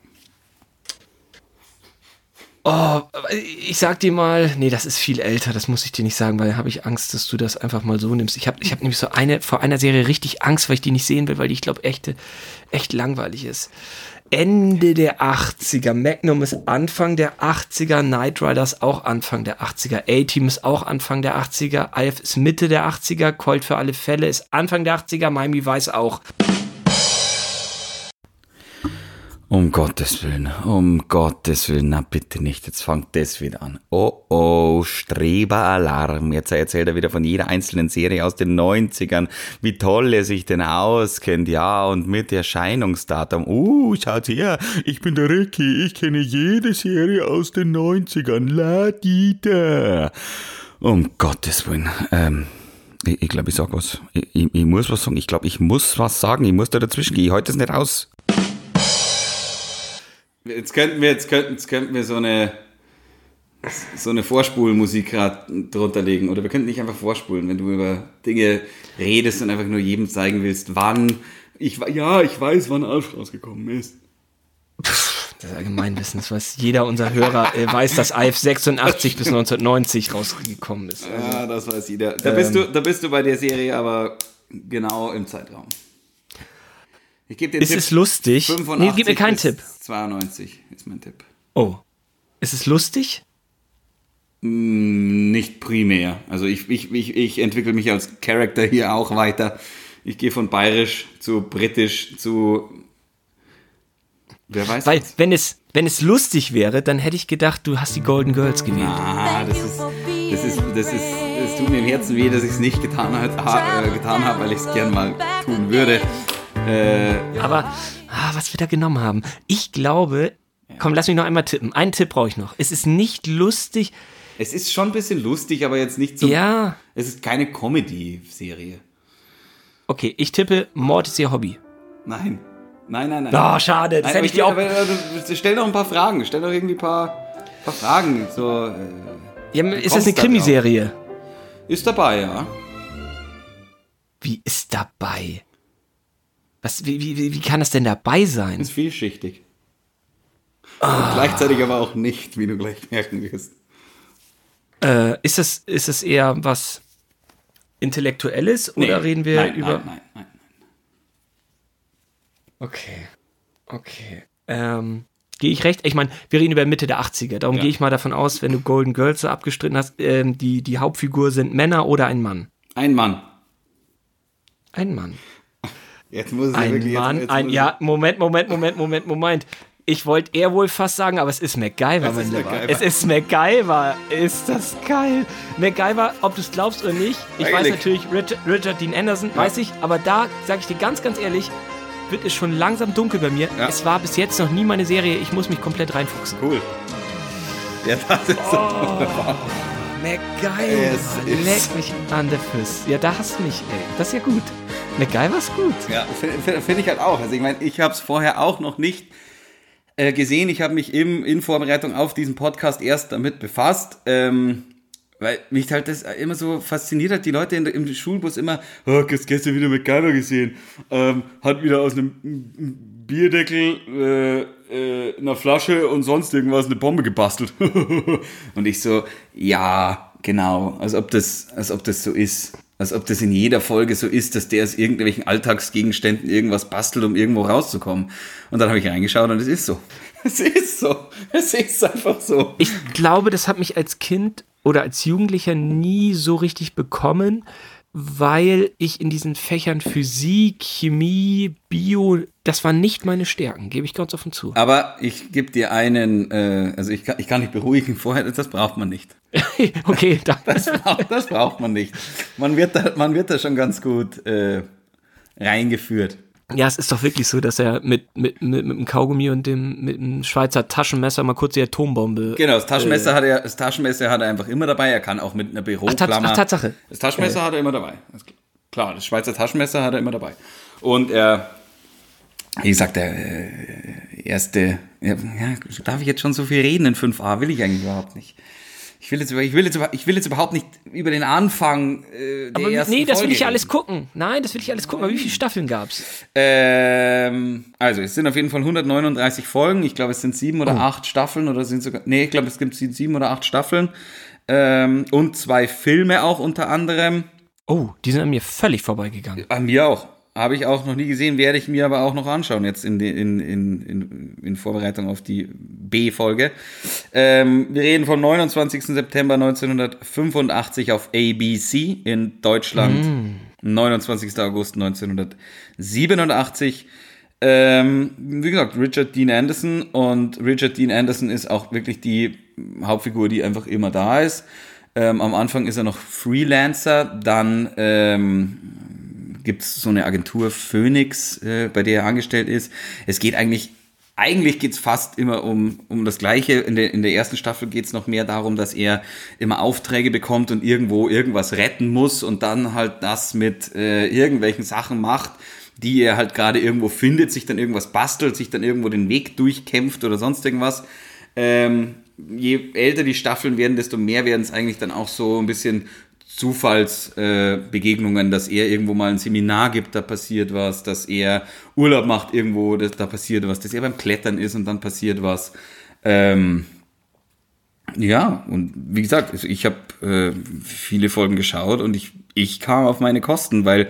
Oh, ich sag dir mal, nee, das ist viel älter, das muss ich dir nicht sagen, weil da habe ich Angst, dass du das einfach mal so nimmst. Ich habe ich hab nämlich so eine, vor einer Serie richtig Angst, weil ich die nicht sehen will, weil die, ich glaube, echt, echt langweilig ist. Ende der 80er. Magnum ist Anfang der 80er. Knight Riders auch Anfang der 80er. A-Team ist auch Anfang der 80er. Alf ist Mitte der 80er. Colt für alle Fälle ist Anfang der 80er. Miami Vice auch. Um Gottes Willen, um Gottes Willen, na bitte nicht, jetzt fangt das wieder an. Oh oh, Streberalarm. Jetzt erzählt er wieder von jeder einzelnen Serie aus den 90ern, wie toll er sich denn auskennt, ja, und mit Erscheinungsdatum. Uh, schaut her, ich bin der Ricky, ich kenne jede Serie aus den 90ern, la di da. Um Gottes Willen, ähm, ich, glaube, ich sag was. Ich, ich, ich muss was sagen. Ich glaube, ich muss was sagen. Ich muss da dazwischen gehen. Ich halte es nicht aus. Jetzt könnten wir, jetzt könnten, jetzt könnten wir so eine, so eine Vorspulmusik gerade drunter legen. Oder wir könnten nicht einfach vorspulen, wenn du über Dinge redest und einfach nur jedem zeigen willst, wann. Ich, ja, ich weiß, wann Alf rausgekommen ist. Das Allgemeinwissen, das weiß jeder unser Hörer, äh, weiß, dass Alf 86 bis 1990 rausgekommen ist. Also, ja, das weiß jeder. Da, ähm, bist du, da bist du bei der Serie aber genau im Zeitraum. Ich gebe dir Ist Tipp, es lustig? Nee, gib mir keinen Tipp. 92 ist mein Tipp. Oh. Ist es lustig? Mm, nicht primär. Also ich, ich, ich, ich entwickle mich als Charakter hier auch weiter. Ich gehe von bayerisch zu britisch zu Wer weiß. Weil, wenn es, wenn es lustig wäre, dann hätte ich gedacht, du hast die Golden Girls gewählt. Ah, das ist, das ist, das ist, es tut mir im Herzen weh, dass ich es nicht getan, äh, getan habe, weil ich es gern mal tun würde. Äh, Aber, ah, was wir da genommen haben. Ich glaube, komm, lass mich noch einmal tippen. Einen Tipp brauche ich noch. Es ist nicht lustig. Es ist schon ein bisschen lustig, aber jetzt nicht so. Ja. Es ist keine Comedy-Serie. Okay, ich tippe, Mord ist ihr Hobby. Nein. Nein, nein, nein. Oh, schade, das nein, hätte ich dir auch. Aber, stell doch ein paar Fragen, stell doch irgendwie ein paar, paar Fragen. So, äh, ja, ist das eine Krimiserie? Ist dabei, ja. Wie ist dabei? Was, wie, wie, wie kann das denn dabei sein? Ist vielschichtig. Oh. gleichzeitig aber auch nicht, wie du gleich merken wirst. Äh, ist, das, ist das eher was Intellektuelles oder reden wir nein, über. Nein, nein, nein. Okay. Okay. Ähm, gehe ich recht? Ich meine, wir reden über Mitte der 80er. Darum ja. gehe ich mal davon aus, wenn du Golden Girls so abgestritten hast, ähm, die, die Hauptfigur sind Männer oder ein Mann? Ein Mann. Ein Mann. Jetzt muss ich ein wirklich, Mann, jetzt, jetzt ein, ja, Moment, Moment, Moment, Moment, Moment. Ich wollte eher wohl fast sagen, aber es ist MacGyver, mein Lieber. Es ist MacGyver. Ist das geil. MacGyver, ob du es glaubst oder nicht, ich Eigentlich. weiß natürlich, Richard, Richard Dean Anderson, ja. weiß ich, aber da sage ich dir ganz, ganz ehrlich, wird es schon langsam dunkel bei mir. Ja. Es war bis jetzt noch nie meine Serie. Ich muss mich komplett reinfuchsen. Cool. Ja, das ist so oh, wunderbar. MacGyver. Leck mich an der Füß. Ja, da hast du mich, ey. Das ist ja gut. MacGyver ist gut. Ja, finde find ich halt auch. Also ich meine, ich habe es vorher auch noch nicht äh, gesehen. Ich habe mich im, in Vorbereitung auf diesen Podcast erst damit befasst. Ähm, weil mich halt das immer so fasziniert hat, die Leute in, im Schulbus immer, oh, gestern wieder Geiler gesehen, ähm, hat wieder aus einem Bierdeckel, äh, einer Flasche und sonst irgendwas eine Bombe gebastelt. und ich so, ja, genau, als ob das, als ob das so ist. Als ob das in jeder Folge so ist, dass der aus irgendwelchen Alltagsgegenständen irgendwas bastelt, um irgendwo rauszukommen. Und dann habe ich reingeschaut und es ist so. Es ist so. Es ist einfach so. Ich glaube, das hat mich als Kind oder als Jugendlicher nie so richtig bekommen, weil ich in diesen Fächern Physik, Chemie, Bio, das waren nicht meine Stärken, gebe ich ganz offen zu. Aber ich gebe dir einen, äh, also ich kann, ich kann dich beruhigen, vorher, das braucht man nicht. okay, danke. Das, braucht, das braucht man nicht. Man wird da, man wird da schon ganz gut äh, reingeführt. Ja, es ist doch wirklich so, dass er mit, mit, mit, mit dem Kaugummi und dem, mit dem Schweizer Taschenmesser mal kurz die Atombombe. Genau, das Taschenmesser, äh, hat er, das Taschenmesser hat er einfach immer dabei. Er kann auch mit einer Büroklammer. Ach, ach, Tatsache. Das Taschenmesser äh. hat er immer dabei. Klar, das Schweizer Taschenmesser hat er immer dabei. Und er, wie gesagt, der äh, erste, ja, darf ich jetzt schon so viel reden in 5a? Will ich eigentlich überhaupt nicht. Ich will, jetzt, ich, will jetzt, ich will jetzt überhaupt nicht über den Anfang äh, der Aber ersten Nee, das will ich ja alles gucken. Nein, das will ich alles gucken. Aber wie viele Staffeln gab's? Ähm, also, es sind auf jeden Fall 139 Folgen. Ich glaube, es sind sieben oder oh. acht Staffeln oder sind sogar. Nee, ich glaube, es gibt sieben oder acht Staffeln. Ähm, und zwei Filme auch unter anderem. Oh, die sind an mir völlig vorbeigegangen. An mir auch. Habe ich auch noch nie gesehen, werde ich mir aber auch noch anschauen, jetzt in, in, in, in, Vorbereitung auf die B-Folge. Ähm, wir reden vom 29. September 1985 auf ABC in Deutschland. Mm. 29. August 1987. Ähm, wie gesagt, Richard Dean Anderson und Richard Dean Anderson ist auch wirklich die Hauptfigur, die einfach immer da ist. Ähm, am Anfang ist er noch Freelancer, dann ähm, gibt es so eine Agentur Phoenix, äh, bei der er angestellt ist. Es geht eigentlich, eigentlich geht es fast immer um, um das Gleiche. In der, in der ersten Staffel geht es noch mehr darum, dass er immer Aufträge bekommt und irgendwo irgendwas retten muss und dann halt das mit äh, irgendwelchen Sachen macht, die er halt gerade irgendwo findet, sich dann irgendwas bastelt, sich dann irgendwo den Weg durchkämpft oder sonst irgendwas. Ähm, je älter die Staffeln werden, desto mehr werden es eigentlich dann auch so ein bisschen Zufallsbegegnungen, äh, dass er irgendwo mal ein Seminar gibt, da passiert was, dass er Urlaub macht irgendwo, dass, da passiert was, dass er beim Klettern ist und dann passiert was. Ähm, ja, und wie gesagt, also ich habe äh, viele Folgen geschaut und ich, ich kam auf meine Kosten, weil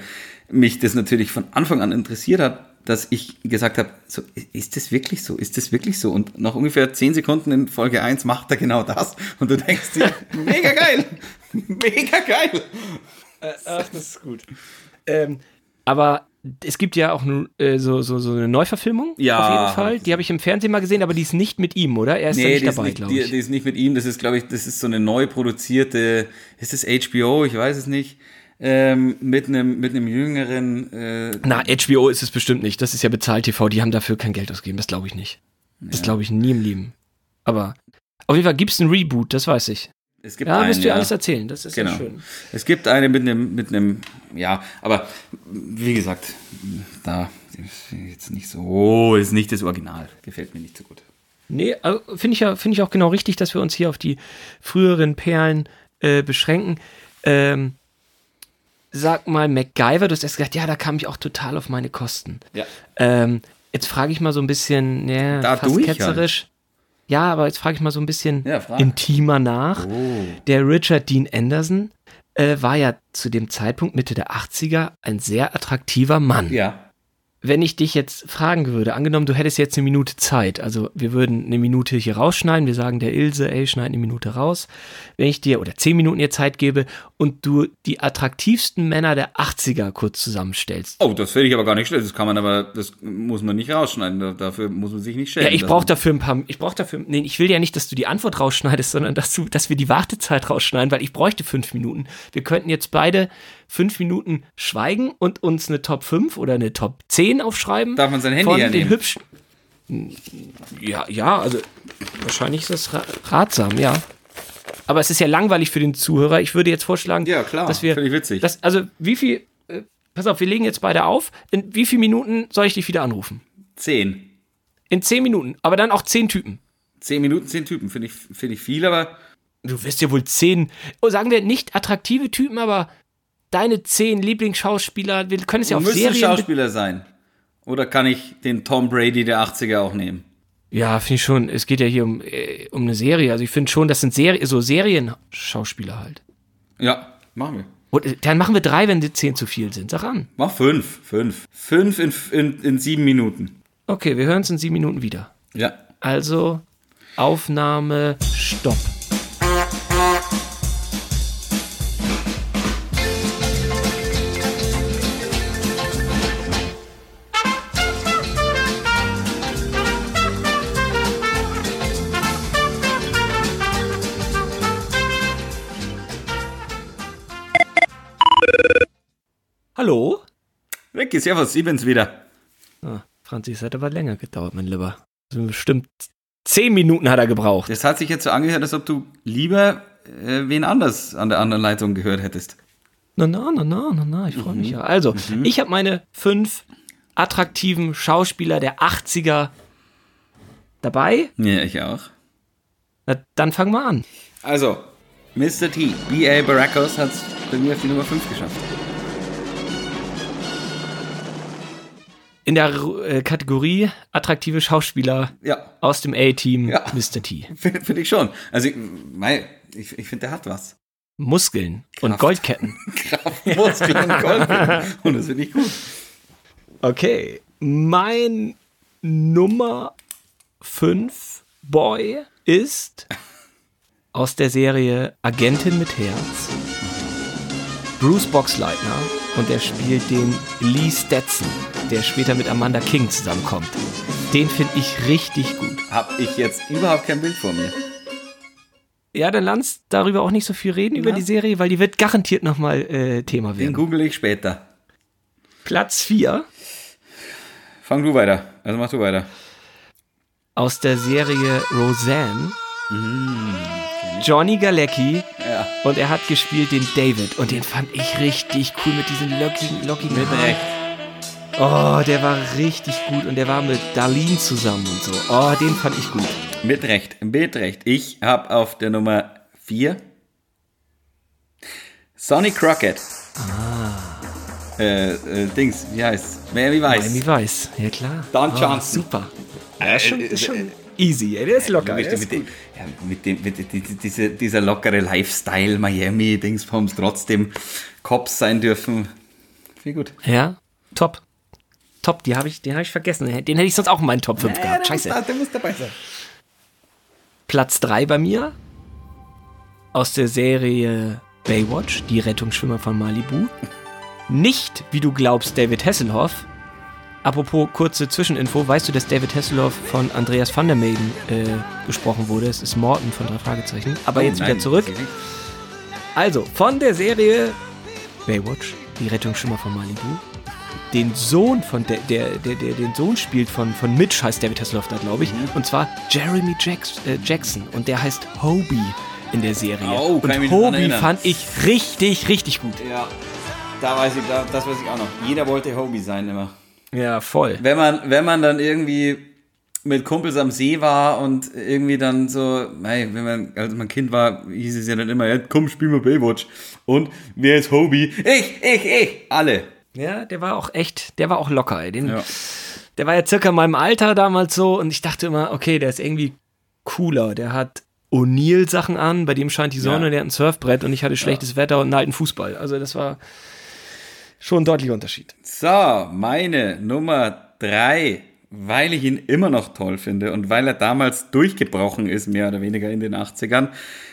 mich das natürlich von Anfang an interessiert hat, dass ich gesagt habe, so, ist das wirklich so? Ist das wirklich so? Und nach ungefähr zehn Sekunden in Folge 1 macht er genau das. Und du denkst dir, mega geil! mega geil! Äh, ach, das ist gut. Ähm, aber es gibt ja auch äh, so, so, so eine Neuverfilmung ja, auf jeden Fall. Die habe ich im Fernsehen mal gesehen, aber die ist nicht mit ihm, oder? Er ist nee, nicht dabei, glaube ich. Die, die, ist nicht mit ihm, das ist, glaube ich, das ist so eine neu produzierte, ist das HBO? Ich weiß es nicht ähm, mit einem mit einem jüngeren. Äh Na, HBO ist es bestimmt nicht. Das ist ja bezahlt TV. Die haben dafür kein Geld ausgegeben. Das glaube ich nicht. Das glaube ich nie im Leben. Aber auf jeden Fall gibt es ein Reboot. Das weiß ich. Es gibt ja, einen, wirst du ja. alles erzählen. Das ist genau. ja schön. Es gibt eine mit einem mit einem ja, aber wie gesagt, da ist jetzt nicht so, ist nicht das Original. Gefällt mir nicht so gut. Nee, also finde ich ja finde ich auch genau richtig, dass wir uns hier auf die früheren Perlen äh, beschränken. Ähm, sag mal, MacGyver, du hast erst gesagt, ja, da kam ich auch total auf meine Kosten. Ja. Ähm, jetzt frage ich mal so ein bisschen, ja, da fast ketzerisch. Halt. Ja, aber jetzt frage ich mal so ein bisschen ja, intimer nach. Oh. Der Richard Dean Anderson äh, war ja zu dem Zeitpunkt Mitte der 80er ein sehr attraktiver Mann. Ja wenn ich dich jetzt fragen würde, angenommen, du hättest jetzt eine Minute Zeit, also wir würden eine Minute hier rausschneiden, wir sagen der Ilse, ey, schneid eine Minute raus, wenn ich dir oder zehn Minuten ihr Zeit gebe und du die attraktivsten Männer der 80er kurz zusammenstellst. Oh, das finde ich aber gar nicht schlecht, das kann man aber, das muss man nicht rausschneiden, dafür muss man sich nicht stellen. Ja, ich brauche dafür ein paar, ich brauche dafür, nee, ich will ja nicht, dass du die Antwort rausschneidest, sondern dass du, dass wir die Wartezeit rausschneiden, weil ich bräuchte fünf Minuten. Wir könnten jetzt beide fünf Minuten schweigen und uns eine Top 5 oder eine Top 10 aufschreiben. Darf man sein Handy von hernehmen? den hübschen. Ja, ja, also wahrscheinlich ist das ratsam, ja. Aber es ist ja langweilig für den Zuhörer. Ich würde jetzt vorschlagen, ja, klar, dass wir. Völlig witzig. Dass, also, wie viel. Äh, pass auf, wir legen jetzt beide auf. In wie vielen Minuten soll ich dich wieder anrufen? Zehn. In zehn Minuten, aber dann auch zehn Typen. Zehn Minuten, zehn Typen, finde ich, find ich viel, aber. Du wirst ja wohl zehn, oh, sagen wir nicht attraktive Typen, aber deine zehn Lieblingsschauspieler, wir können es ja auf Serien... Müssen Schauspieler sein? Oder kann ich den Tom Brady der 80er auch nehmen? Ja, finde ich schon. Es geht ja hier um, äh, um eine Serie. Also ich finde schon, das sind Serie, so Serienschauspieler halt. Ja, machen wir. Und äh, dann machen wir drei, wenn die zehn zu viel sind. Sag an. Mach fünf. Fünf. Fünf in, in, in sieben Minuten. Okay, wir hören uns in sieben Minuten wieder. Ja. Also, Aufnahme, Stopp. Ricky, servus, ich bin's wieder. Ah, Franzi, es hat aber länger gedauert, mein Lieber. Also bestimmt zehn Minuten hat er gebraucht. Das hat sich jetzt so angehört, als ob du lieber äh, wen anders an der anderen Leitung gehört hättest. Na, na, na, na, na, na, ich freue mhm. mich ja. Also, mhm. ich habe meine fünf attraktiven Schauspieler der 80er dabei. Ja, ich auch. Na, dann fangen wir an. Also, Mr. T, B.A. Baracos hat es bei mir auf die Nummer 5 geschafft. In der äh, Kategorie attraktive Schauspieler ja. aus dem A-Team ja. Mr. T. Finde find ich schon. Also, mein, ich, ich finde, der hat was. Muskeln Kraft. und Goldketten. Kraft, Muskeln und Goldketten. Und das finde ich gut. Okay. Mein Nummer 5 Boy ist aus der Serie Agentin mit Herz. Bruce Boxleitner und er spielt den Lee Stetson der später mit Amanda King zusammenkommt. Den finde ich richtig gut. Hab ich jetzt überhaupt kein Bild vor mir. Ja, dann lass darüber auch nicht so viel reden, ja. über die Serie, weil die wird garantiert nochmal äh, Thema werden. Den google ich später. Platz 4. Fang du weiter. Also mach du weiter. Aus der Serie Roseanne. Mm, Johnny Galecki. Ja. Und er hat gespielt den David. Und den fand ich richtig cool mit diesen lockigen, lockigen Mit Haaren. Oh, der war richtig gut und der war mit Darlene zusammen und so. Oh, den fand ich gut. Mit Recht, mit Recht. Ich habe auf der Nummer 4 Sonny Crockett. Ah. Äh, äh, Dings, wie heißt Miami Vice. Miami Weiß, ja klar. Don Oh, Johnson. super. Äh, Ja, schon, äh, ist schon äh, easy, ey, der ist locker. mit, der ist mit, dem, gut. ja, mit dem, mit die- die- diese, dieser lockere Lifestyle, Miami, Dingsbums, trotzdem Cops sein dürfen. Viel gut. Ja, top. Top, die hab ich, den habe ich vergessen. Den hätte ich sonst auch in meinen Top 5 gehabt. Scheiße. der muss dabei sein. Platz 3 bei mir aus der Serie Baywatch, die Rettungsschwimmer von Malibu. Nicht, wie du glaubst, David Hasselhoff. Apropos kurze Zwischeninfo, weißt du, dass David Hasselhoff von Andreas van der Meyden äh, gesprochen wurde? Es ist Morten von drei Fragezeichen. Aber jetzt wieder zurück. Also, von der Serie Baywatch, die Rettungsschwimmer von Malibu. Den Sohn von der, der, der, der den Sohn spielt von, von Mitch heißt David Hasselhoff da, glaube ich. Mhm. Und zwar Jeremy Jacks, äh, Jackson. Und der heißt Hobie in der Serie. Oh, und Hobie fand ich richtig, richtig gut. Ja, da weiß ich, da, das weiß ich auch noch. Jeder wollte Hobie sein immer. Ja, voll. Wenn man, wenn man dann irgendwie mit Kumpels am See war und irgendwie dann so, hey, wenn man, als man Kind war, hieß es ja dann immer, ja, komm, spiel mal Baywatch. Und wer ist Hobie? Ich, ich, ich, alle. Ja, der war auch echt, der war auch locker. Ey. Den, Ja. Der war ja circa in meinem Alter damals so und ich dachte immer, okay, der ist irgendwie cooler. Der hat O'Neill-Sachen an, bei dem scheint die Sonne, Ja. der hat ein Surfbrett und ich hatte schlechtes Wetter und einen alten Fußball. Also das war schon ein deutlicher Unterschied. So, meine Nummer drei, weil ich ihn immer noch toll finde und weil er damals durchgebrochen ist, mehr oder weniger in den 80ern,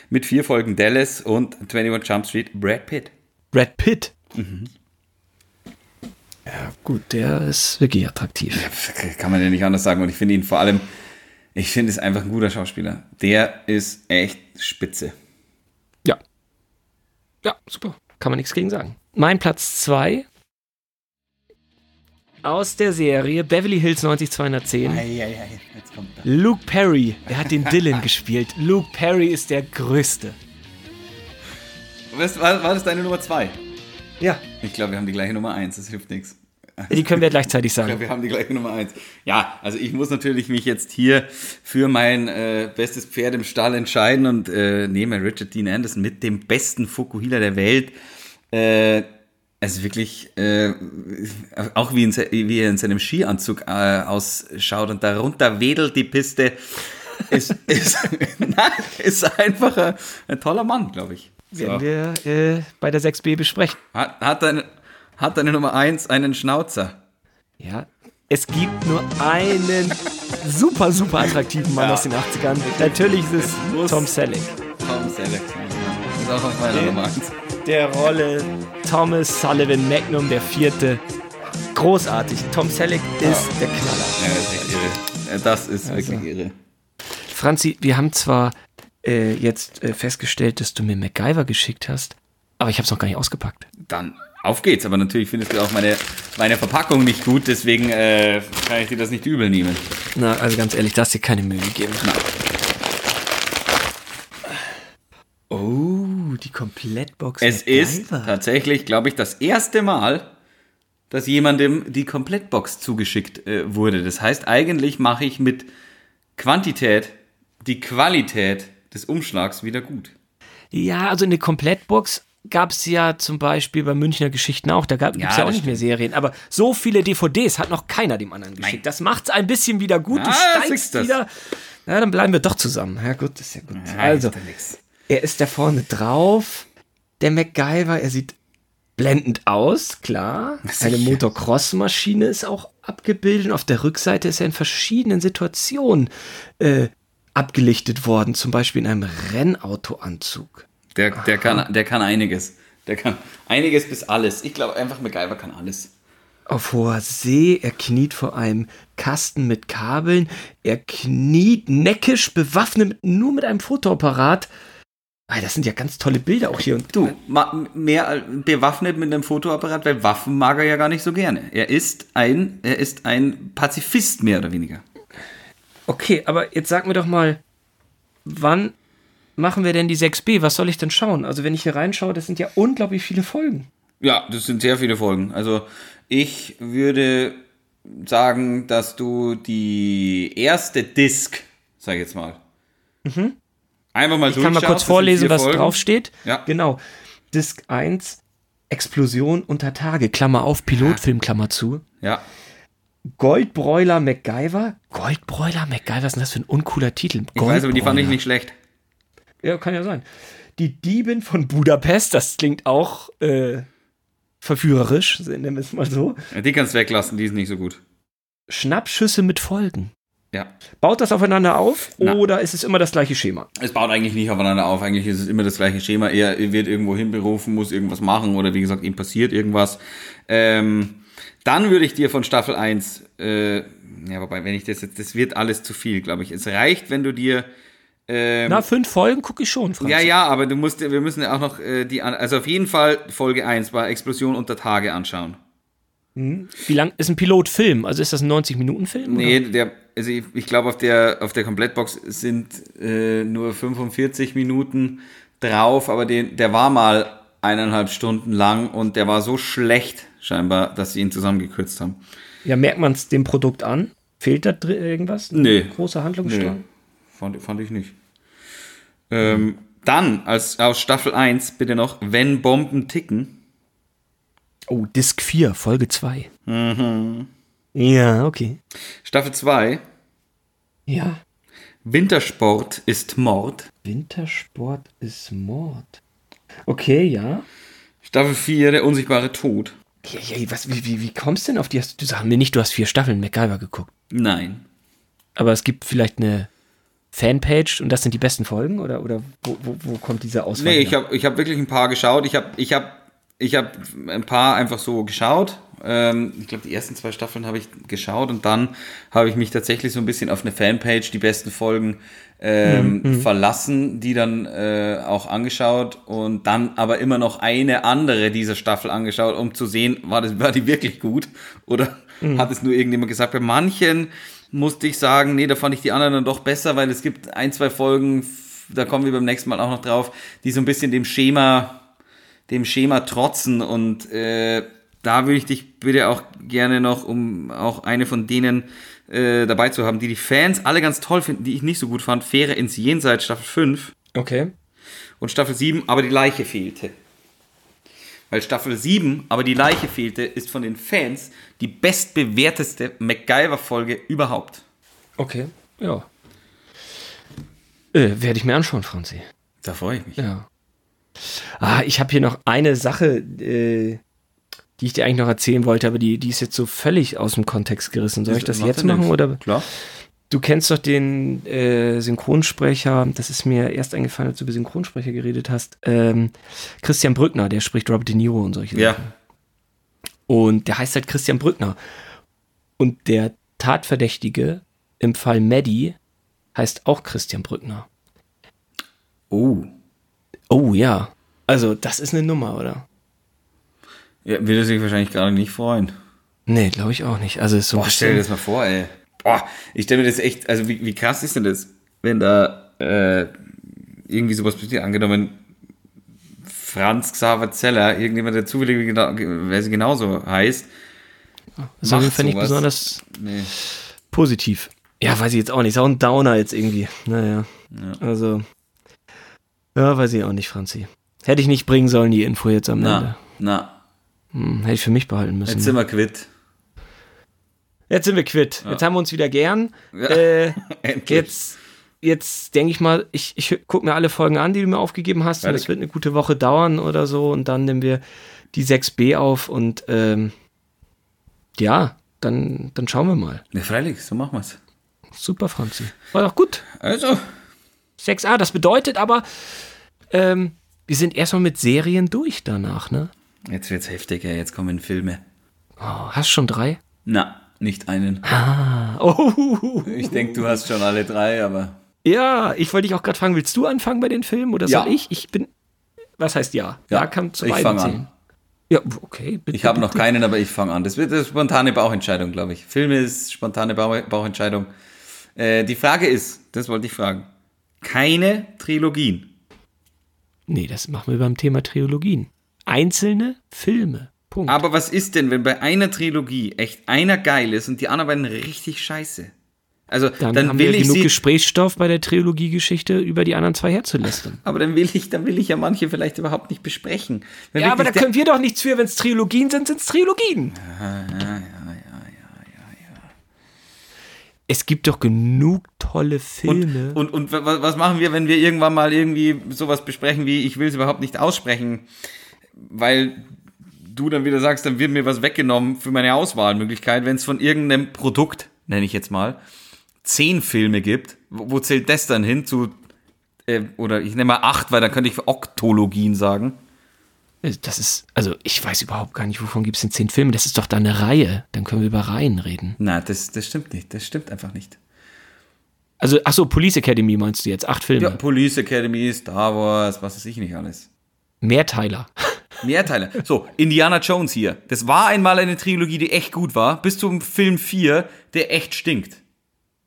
mit vier Folgen Dallas und 21 Jump Street, Brad Pitt. Brad Pitt. Ja, gut, der ist wirklich attraktiv. Kann man ja nicht anders sagen. Und ich finde ihn vor allem, ich finde es einfach ein guter Schauspieler. Der ist echt spitze. Ja. Ja, super. Kann man nichts gegen sagen. Mein Platz 2 aus der Serie Beverly Hills 90210. Jetzt kommt er. Luke Perry, er hat den Dylan gespielt. Luke Perry ist der Größte. Was, war, war das deine Nummer zwei? Ja. Ich glaube, wir haben die gleiche Nummer eins. Das hilft nichts. Die können wir gleichzeitig Ich glaube, sagen. wir haben die gleiche Nummer eins. Ja, also ich muss natürlich mich jetzt hier für mein äh, bestes Pferd im Stall entscheiden und äh, nehme Richard Dean Anderson mit dem besten Fukuhila der Welt. Äh, also wirklich, äh, auch wie, in, wie er in seinem Skianzug äh, ausschaut und darunter wedelt die Piste, ist, ist, na, ist einfach ein, ein toller Mann, glaube ich. Werden wir äh, bei der 6b besprechen. Hat, hat, deine, hat deine Nummer eins einen Schnauzer? Ja. Es gibt nur einen super, super attraktiven Mann Ja. aus den 80ern. Natürlich ist es Tom Selleck. Tom Selleck. Ist auch auf meiner Nummer eins. Der Rolle Thomas Sullivan Magnum, der vierte. Großartig. Tom Selleck ist der Knaller. Ja, das ist echt irre. Ja, Das ist Also. wirklich irre. Franzi, wir haben zwar äh, jetzt äh, festgestellt, dass du mir MacGyver geschickt hast, aber ich habe es noch gar nicht ausgepackt. Dann auf geht's. Aber natürlich findest du auch meine, meine Verpackung nicht gut, deswegen äh, kann ich dir das nicht übel nehmen. Na, also ganz ehrlich, da hast dir keine Mühe gegeben. Oh, die Komplettbox. Es ist tatsächlich, glaube ich, das erste Mal, dass jemandem die Komplettbox zugeschickt äh, wurde. Das heißt, eigentlich mache ich mit Quantität die Qualität des Umschlags wieder gut. Ja, also eine Komplettbox gab es ja zum Beispiel bei Münchner Geschichten auch. Da gibt es ja, Ja, auch das nicht mehr Serien. Aber so viele DVDs hat noch keiner dem anderen geschickt. Das macht es ein bisschen wieder gut. Ah, du siehst steigst das. wieder. Ja, dann bleiben wir doch zusammen. Ja, gut, das ist ja gut. Ja, also, ja. Er ist da vorne drauf. Der MacGyver, er sieht blendend aus, klar. Eine Sicher. Motocross-Maschine ist auch abgebildet. Und auf der Rückseite ist er in verschiedenen Situationen äh, abgelichtet worden. Zum Beispiel in einem Rennautoanzug. Der, der, kann, der kann einiges. Der kann einiges bis alles. Ich glaube einfach, MacGyver kann alles. auf hoher See, er kniet vor einem Kasten mit Kabeln, er kniet neckisch bewaffnet nur mit einem Fotoapparat. Ah, das sind ja ganz tolle Bilder auch hier. Und Du, ma, mehr bewaffnet mit einem Fotoapparat, weil Waffen mag er ja gar nicht so gerne. Er ist ein, er ist ein Pazifist mehr oder weniger. Okay, aber jetzt sag mir doch mal, wann machen wir denn die 6b? Was soll ich denn schauen? Also wenn ich hier reinschaue, das sind ja unglaublich viele Folgen. Ja, das sind sehr viele Folgen. Also ich würde sagen, dass du die erste Disc sag ich jetzt mal. Einfach mal. Ich kann mal kurz vorlesen, was Folgen. draufsteht. Ja. Genau. Disc 1, Explosion unter Tage, Klammer auf, Pilotfilm, Klammer zu. Ja, Goldbräuler MacGyver. Goldbräuler MacGyver, was ist denn das für ein uncooler Titel? ich weiß, aber die fand ich nicht schlecht. Ja, kann ja sein. Die Diebin von Budapest, das klingt auch äh, verführerisch, nennen wir es mal so. Ja, Die kannst du weglassen, die ist nicht so gut. Schnappschüsse mit Folgen. Ja. Baut das aufeinander auf Na. oder ist es immer das gleiche Schema? Es baut eigentlich nicht aufeinander auf. Eigentlich ist es immer das gleiche Schema. Er wird irgendwo hinberufen, muss irgendwas machen oder wie gesagt, ihm passiert irgendwas. Ähm, dann würde ich dir von Staffel 1, äh, ja, wobei, wenn ich das jetzt, das wird alles zu viel, glaube ich. Es reicht, wenn du dir, ähm, Na, fünf Folgen gucke ich schon, Franz. ja, ja, aber du musst, wir müssen ja auch noch äh, die, also auf jeden Fall Folge 1 war Explosion unter Tage anschauen. Wie lang ist ein Pilotfilm? Also ist das ein 90-Minuten-Film? Nee, der, also ich, ich glaube, auf der, auf der Komplettbox sind äh, nur 45 Minuten drauf, aber den, der war mal eineinhalb Stunden lang und der war so schlecht, scheinbar, dass sie ihn zusammengekürzt haben. Ja, merkt man es dem Produkt an? Fehlt da drin irgendwas? Nee. Großer Handlungsstrang? Nee, fand, fand ich nicht. Ähm, dann, als aus Staffel 1, bitte noch, wenn Bomben ticken. Oh, Disc 4, Folge 2. Mhm. Ja, okay. Staffel 2, Ja. Wintersport ist Mord. Wintersport ist Mord. Okay, ja. Staffel 4, der unsichtbare Tod. Ja, ja, was, wie, wie, wie kommst du denn auf die? Hast, du sag mir nicht, du hast vier Staffeln MacGyver geguckt. Nein. Aber es gibt vielleicht eine Fanpage und das sind die besten Folgen? Oder, oder wo, wo, wo kommt diese Auswahl? Nee, ich habe ich hab wirklich ein paar geschaut. Ich habe ich hab, ich hab ein paar einfach so geschaut. Ähm, ich glaube, die ersten zwei Staffeln habe ich geschaut und dann habe ich mich tatsächlich so ein bisschen auf eine Fanpage, die besten Folgen, ähm, verlassen, die dann äh, auch angeschaut und dann aber immer noch eine andere dieser Staffel angeschaut, um zu sehen, war, das, war die wirklich gut oder hat es nur irgendjemand gesagt. Bei manchen musste ich sagen, nee, da fand ich die anderen dann doch besser, weil es gibt ein, zwei Folgen, da kommen wir beim nächsten Mal auch noch drauf, die so ein bisschen dem Schema, dem Schema trotzen und äh, da würde ich dich bitte auch gerne noch, um auch eine von denen äh, dabei zu haben, die die Fans alle ganz toll finden, die ich nicht so gut fand, Fähre ins Jenseits Staffel 5 Okay. und Staffel 7, aber die Leiche fehlte. Weil Staffel 7, aber die Leiche fehlte, ist von den Fans die bestbewerteste MacGyver-Folge überhaupt. Okay. Ja. Äh, Werde ich mir anschauen, Franzi. Da freue ich mich. Ja. Ah, ich habe hier noch eine Sache, äh, die ich dir eigentlich noch erzählen wollte, aber die, die ist jetzt so völlig aus dem Kontext gerissen. Soll ich das jetzt machen? Oder? Klar. Du kennst doch den äh, Synchronsprecher, das ist mir erst eingefallen, als du über Synchronsprecher geredet hast. Ähm, Christian Brückner, der spricht Robert De Niro und solche Ja. Sachen. Und der heißt halt Christian Brückner. Und der Tatverdächtige im Fall Maddie heißt auch Christian Brückner. Oh. Oh ja. Also, das ist eine Nummer, oder? Ja, würde sich wahrscheinlich gerade nicht freuen. Nee, glaube ich auch nicht. Also, ist so Boah, stell dir das mal vor, ey. Boah, ich stelle mir das echt, also wie, wie krass ist denn das, wenn da äh, irgendwie sowas passiert, angenommen Franz Xaver Zeller, irgendjemand, der zufällig genau, wer sie genauso heißt. Das macht nicht sowas. besonders Nee. positiv. Ja, weiß ich jetzt auch nicht. Ist auch ein Downer jetzt irgendwie. Naja. Also. Ja, weiß ich auch nicht, Franzi. Hätte ich nicht bringen sollen, die Info jetzt am Ende. Na, na, Hm, hätte ich für mich behalten müssen. jetzt sind wir quitt. Jetzt sind wir quitt. Jetzt haben wir uns wieder gern. Ja. Äh, jetzt jetzt denke ich mal, ich, ich gucke mir alle Folgen an, die du mir aufgegeben hast. Und Fertig. es wird eine gute Woche dauern oder so. Und dann nehmen wir die 6b auf und ähm, ja, dann, dann schauen wir mal. Ja, freilich, so machen wir's. Super, Franzi. War doch gut. Also, 6a, das bedeutet aber, ähm, wir sind erstmal mit Serien durch danach, ne? Jetzt wird's heftiger, jetzt kommen Filme. Oh, hast schon drei? Na, nicht einen. Oh, Ich denke, du hast schon alle drei, aber. ja, ich wollte dich auch gerade fragen, willst du anfangen bei den Filmen oder soll Ja. ich? Ich bin, was heißt ja? Ja, kann zu ich beiden fang an. Ja, okay. Bitte, Ich habe noch keinen, aber ich fange an. Das wird eine spontane Bauchentscheidung, glaube ich. Filme ist spontane Bau Bauchentscheidung. Äh, die Frage ist, das wollte ich fragen, keine Trilogien. Nee, das machen wir beim Thema Trilogien. Einzelne Filme. Punkt. Aber was ist denn, wenn bei einer Trilogie echt einer geil ist und die anderen beiden richtig scheiße? Also Dann, dann, haben will wir ich genug Gesprächsstoff bei der Trilogiegeschichte über die anderen zwei herzulästern. aber dann will ich, dann will ich ja manche vielleicht überhaupt nicht besprechen. Wenn Ja, aber da können wir doch nichts für, wenn es Trilogien sind, sind es Trilogien. Es gibt doch genug tolle Filme. Und, und, und wa- was machen wir, wenn wir irgendwann mal irgendwie sowas besprechen wie, ich will es überhaupt nicht aussprechen, weil du dann wieder sagst, dann wird mir was weggenommen für meine Auswahlmöglichkeit, wenn es von irgendeinem Produkt, nenne ich jetzt mal, zehn Filme gibt, wo, wo zählt das dann hin zu, äh, oder ich nehme mal acht, weil dann könnte ich Oktologien sagen. das ist, also ich weiß überhaupt gar nicht, wovon gibt es denn zehn Filme? Das ist doch da eine Reihe. Dann können wir über Reihen reden. Na, das, das stimmt nicht, das stimmt einfach nicht. Also, ach so, Police Academy meinst du jetzt? Acht Filme. Ja, Police Academy, Star Wars, was weiß ich nicht alles. Mehrteiler. Mehrteile. So, Indiana Jones hier. Das war einmal eine Trilogie, die echt gut war, bis zum Film 4, der echt stinkt.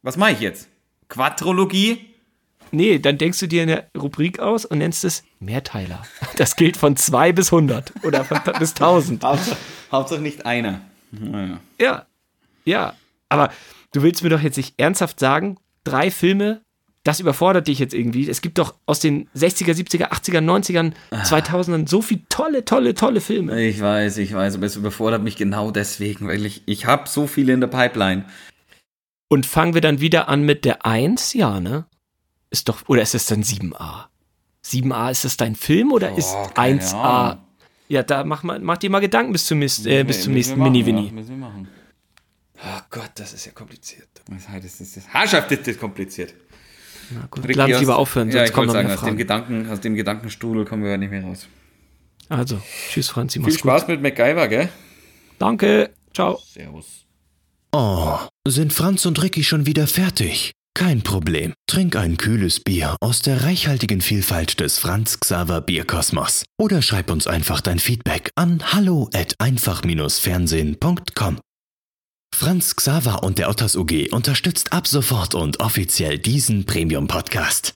Was mache ich jetzt? Quadrologie? Nee, dann denkst du dir eine Rubrik aus und nennst es Mehrteiler. Das gilt von zwei bis 100 oder von, bis 1000. Hauptsache, Hauptsache nicht einer. Naja. Ja, ja. Aber du willst mir doch jetzt nicht ernsthaft sagen, drei Filme, das überfordert dich jetzt irgendwie. Es gibt doch aus den 60er, 70er, 80er, 90ern, 2000ern so viele tolle, tolle, tolle Filme. Ich weiß, ich weiß, aber es überfordert mich genau deswegen, weil ich, ich habe so viele in der Pipeline. Und fangen wir dann wieder an mit der 1? Ja, ne? Ist doch, oder ist es dann 7a? 7a, ist das dein Film oder ist Oh, keine 1a? Ahnung. Ja, da mach, mal, mach dir mal Gedanken bis zum, Mist, äh, bis zum nächsten Mini-Winnie. müssen wir machen. Oh Gott, das ist ja kompliziert. Das heißt, das ist das Haarscharf, kompliziert. Gut, Ricky, lass lieber aufhören, ja, sonst ich kommen noch sagen, mehr aus dem. Gedanken, aus dem Gedankenstrudel kommen wir nicht mehr raus. Also, tschüss Franzi, Viel mach's gut. Spaß mit MacGyver, gell? Danke, ciao. Servus. Oh, sind Franz und Ricky schon wieder fertig? Kein Problem. Trink ein kühles Bier aus der reichhaltigen Vielfalt des Franz Xaver Bierkosmos. Oder schreib uns einfach dein Feedback an hallo at einfach-fernsehen.com. Franz Xaver und der Otters UG unterstützt ab sofort und offiziell diesen Premium-Podcast.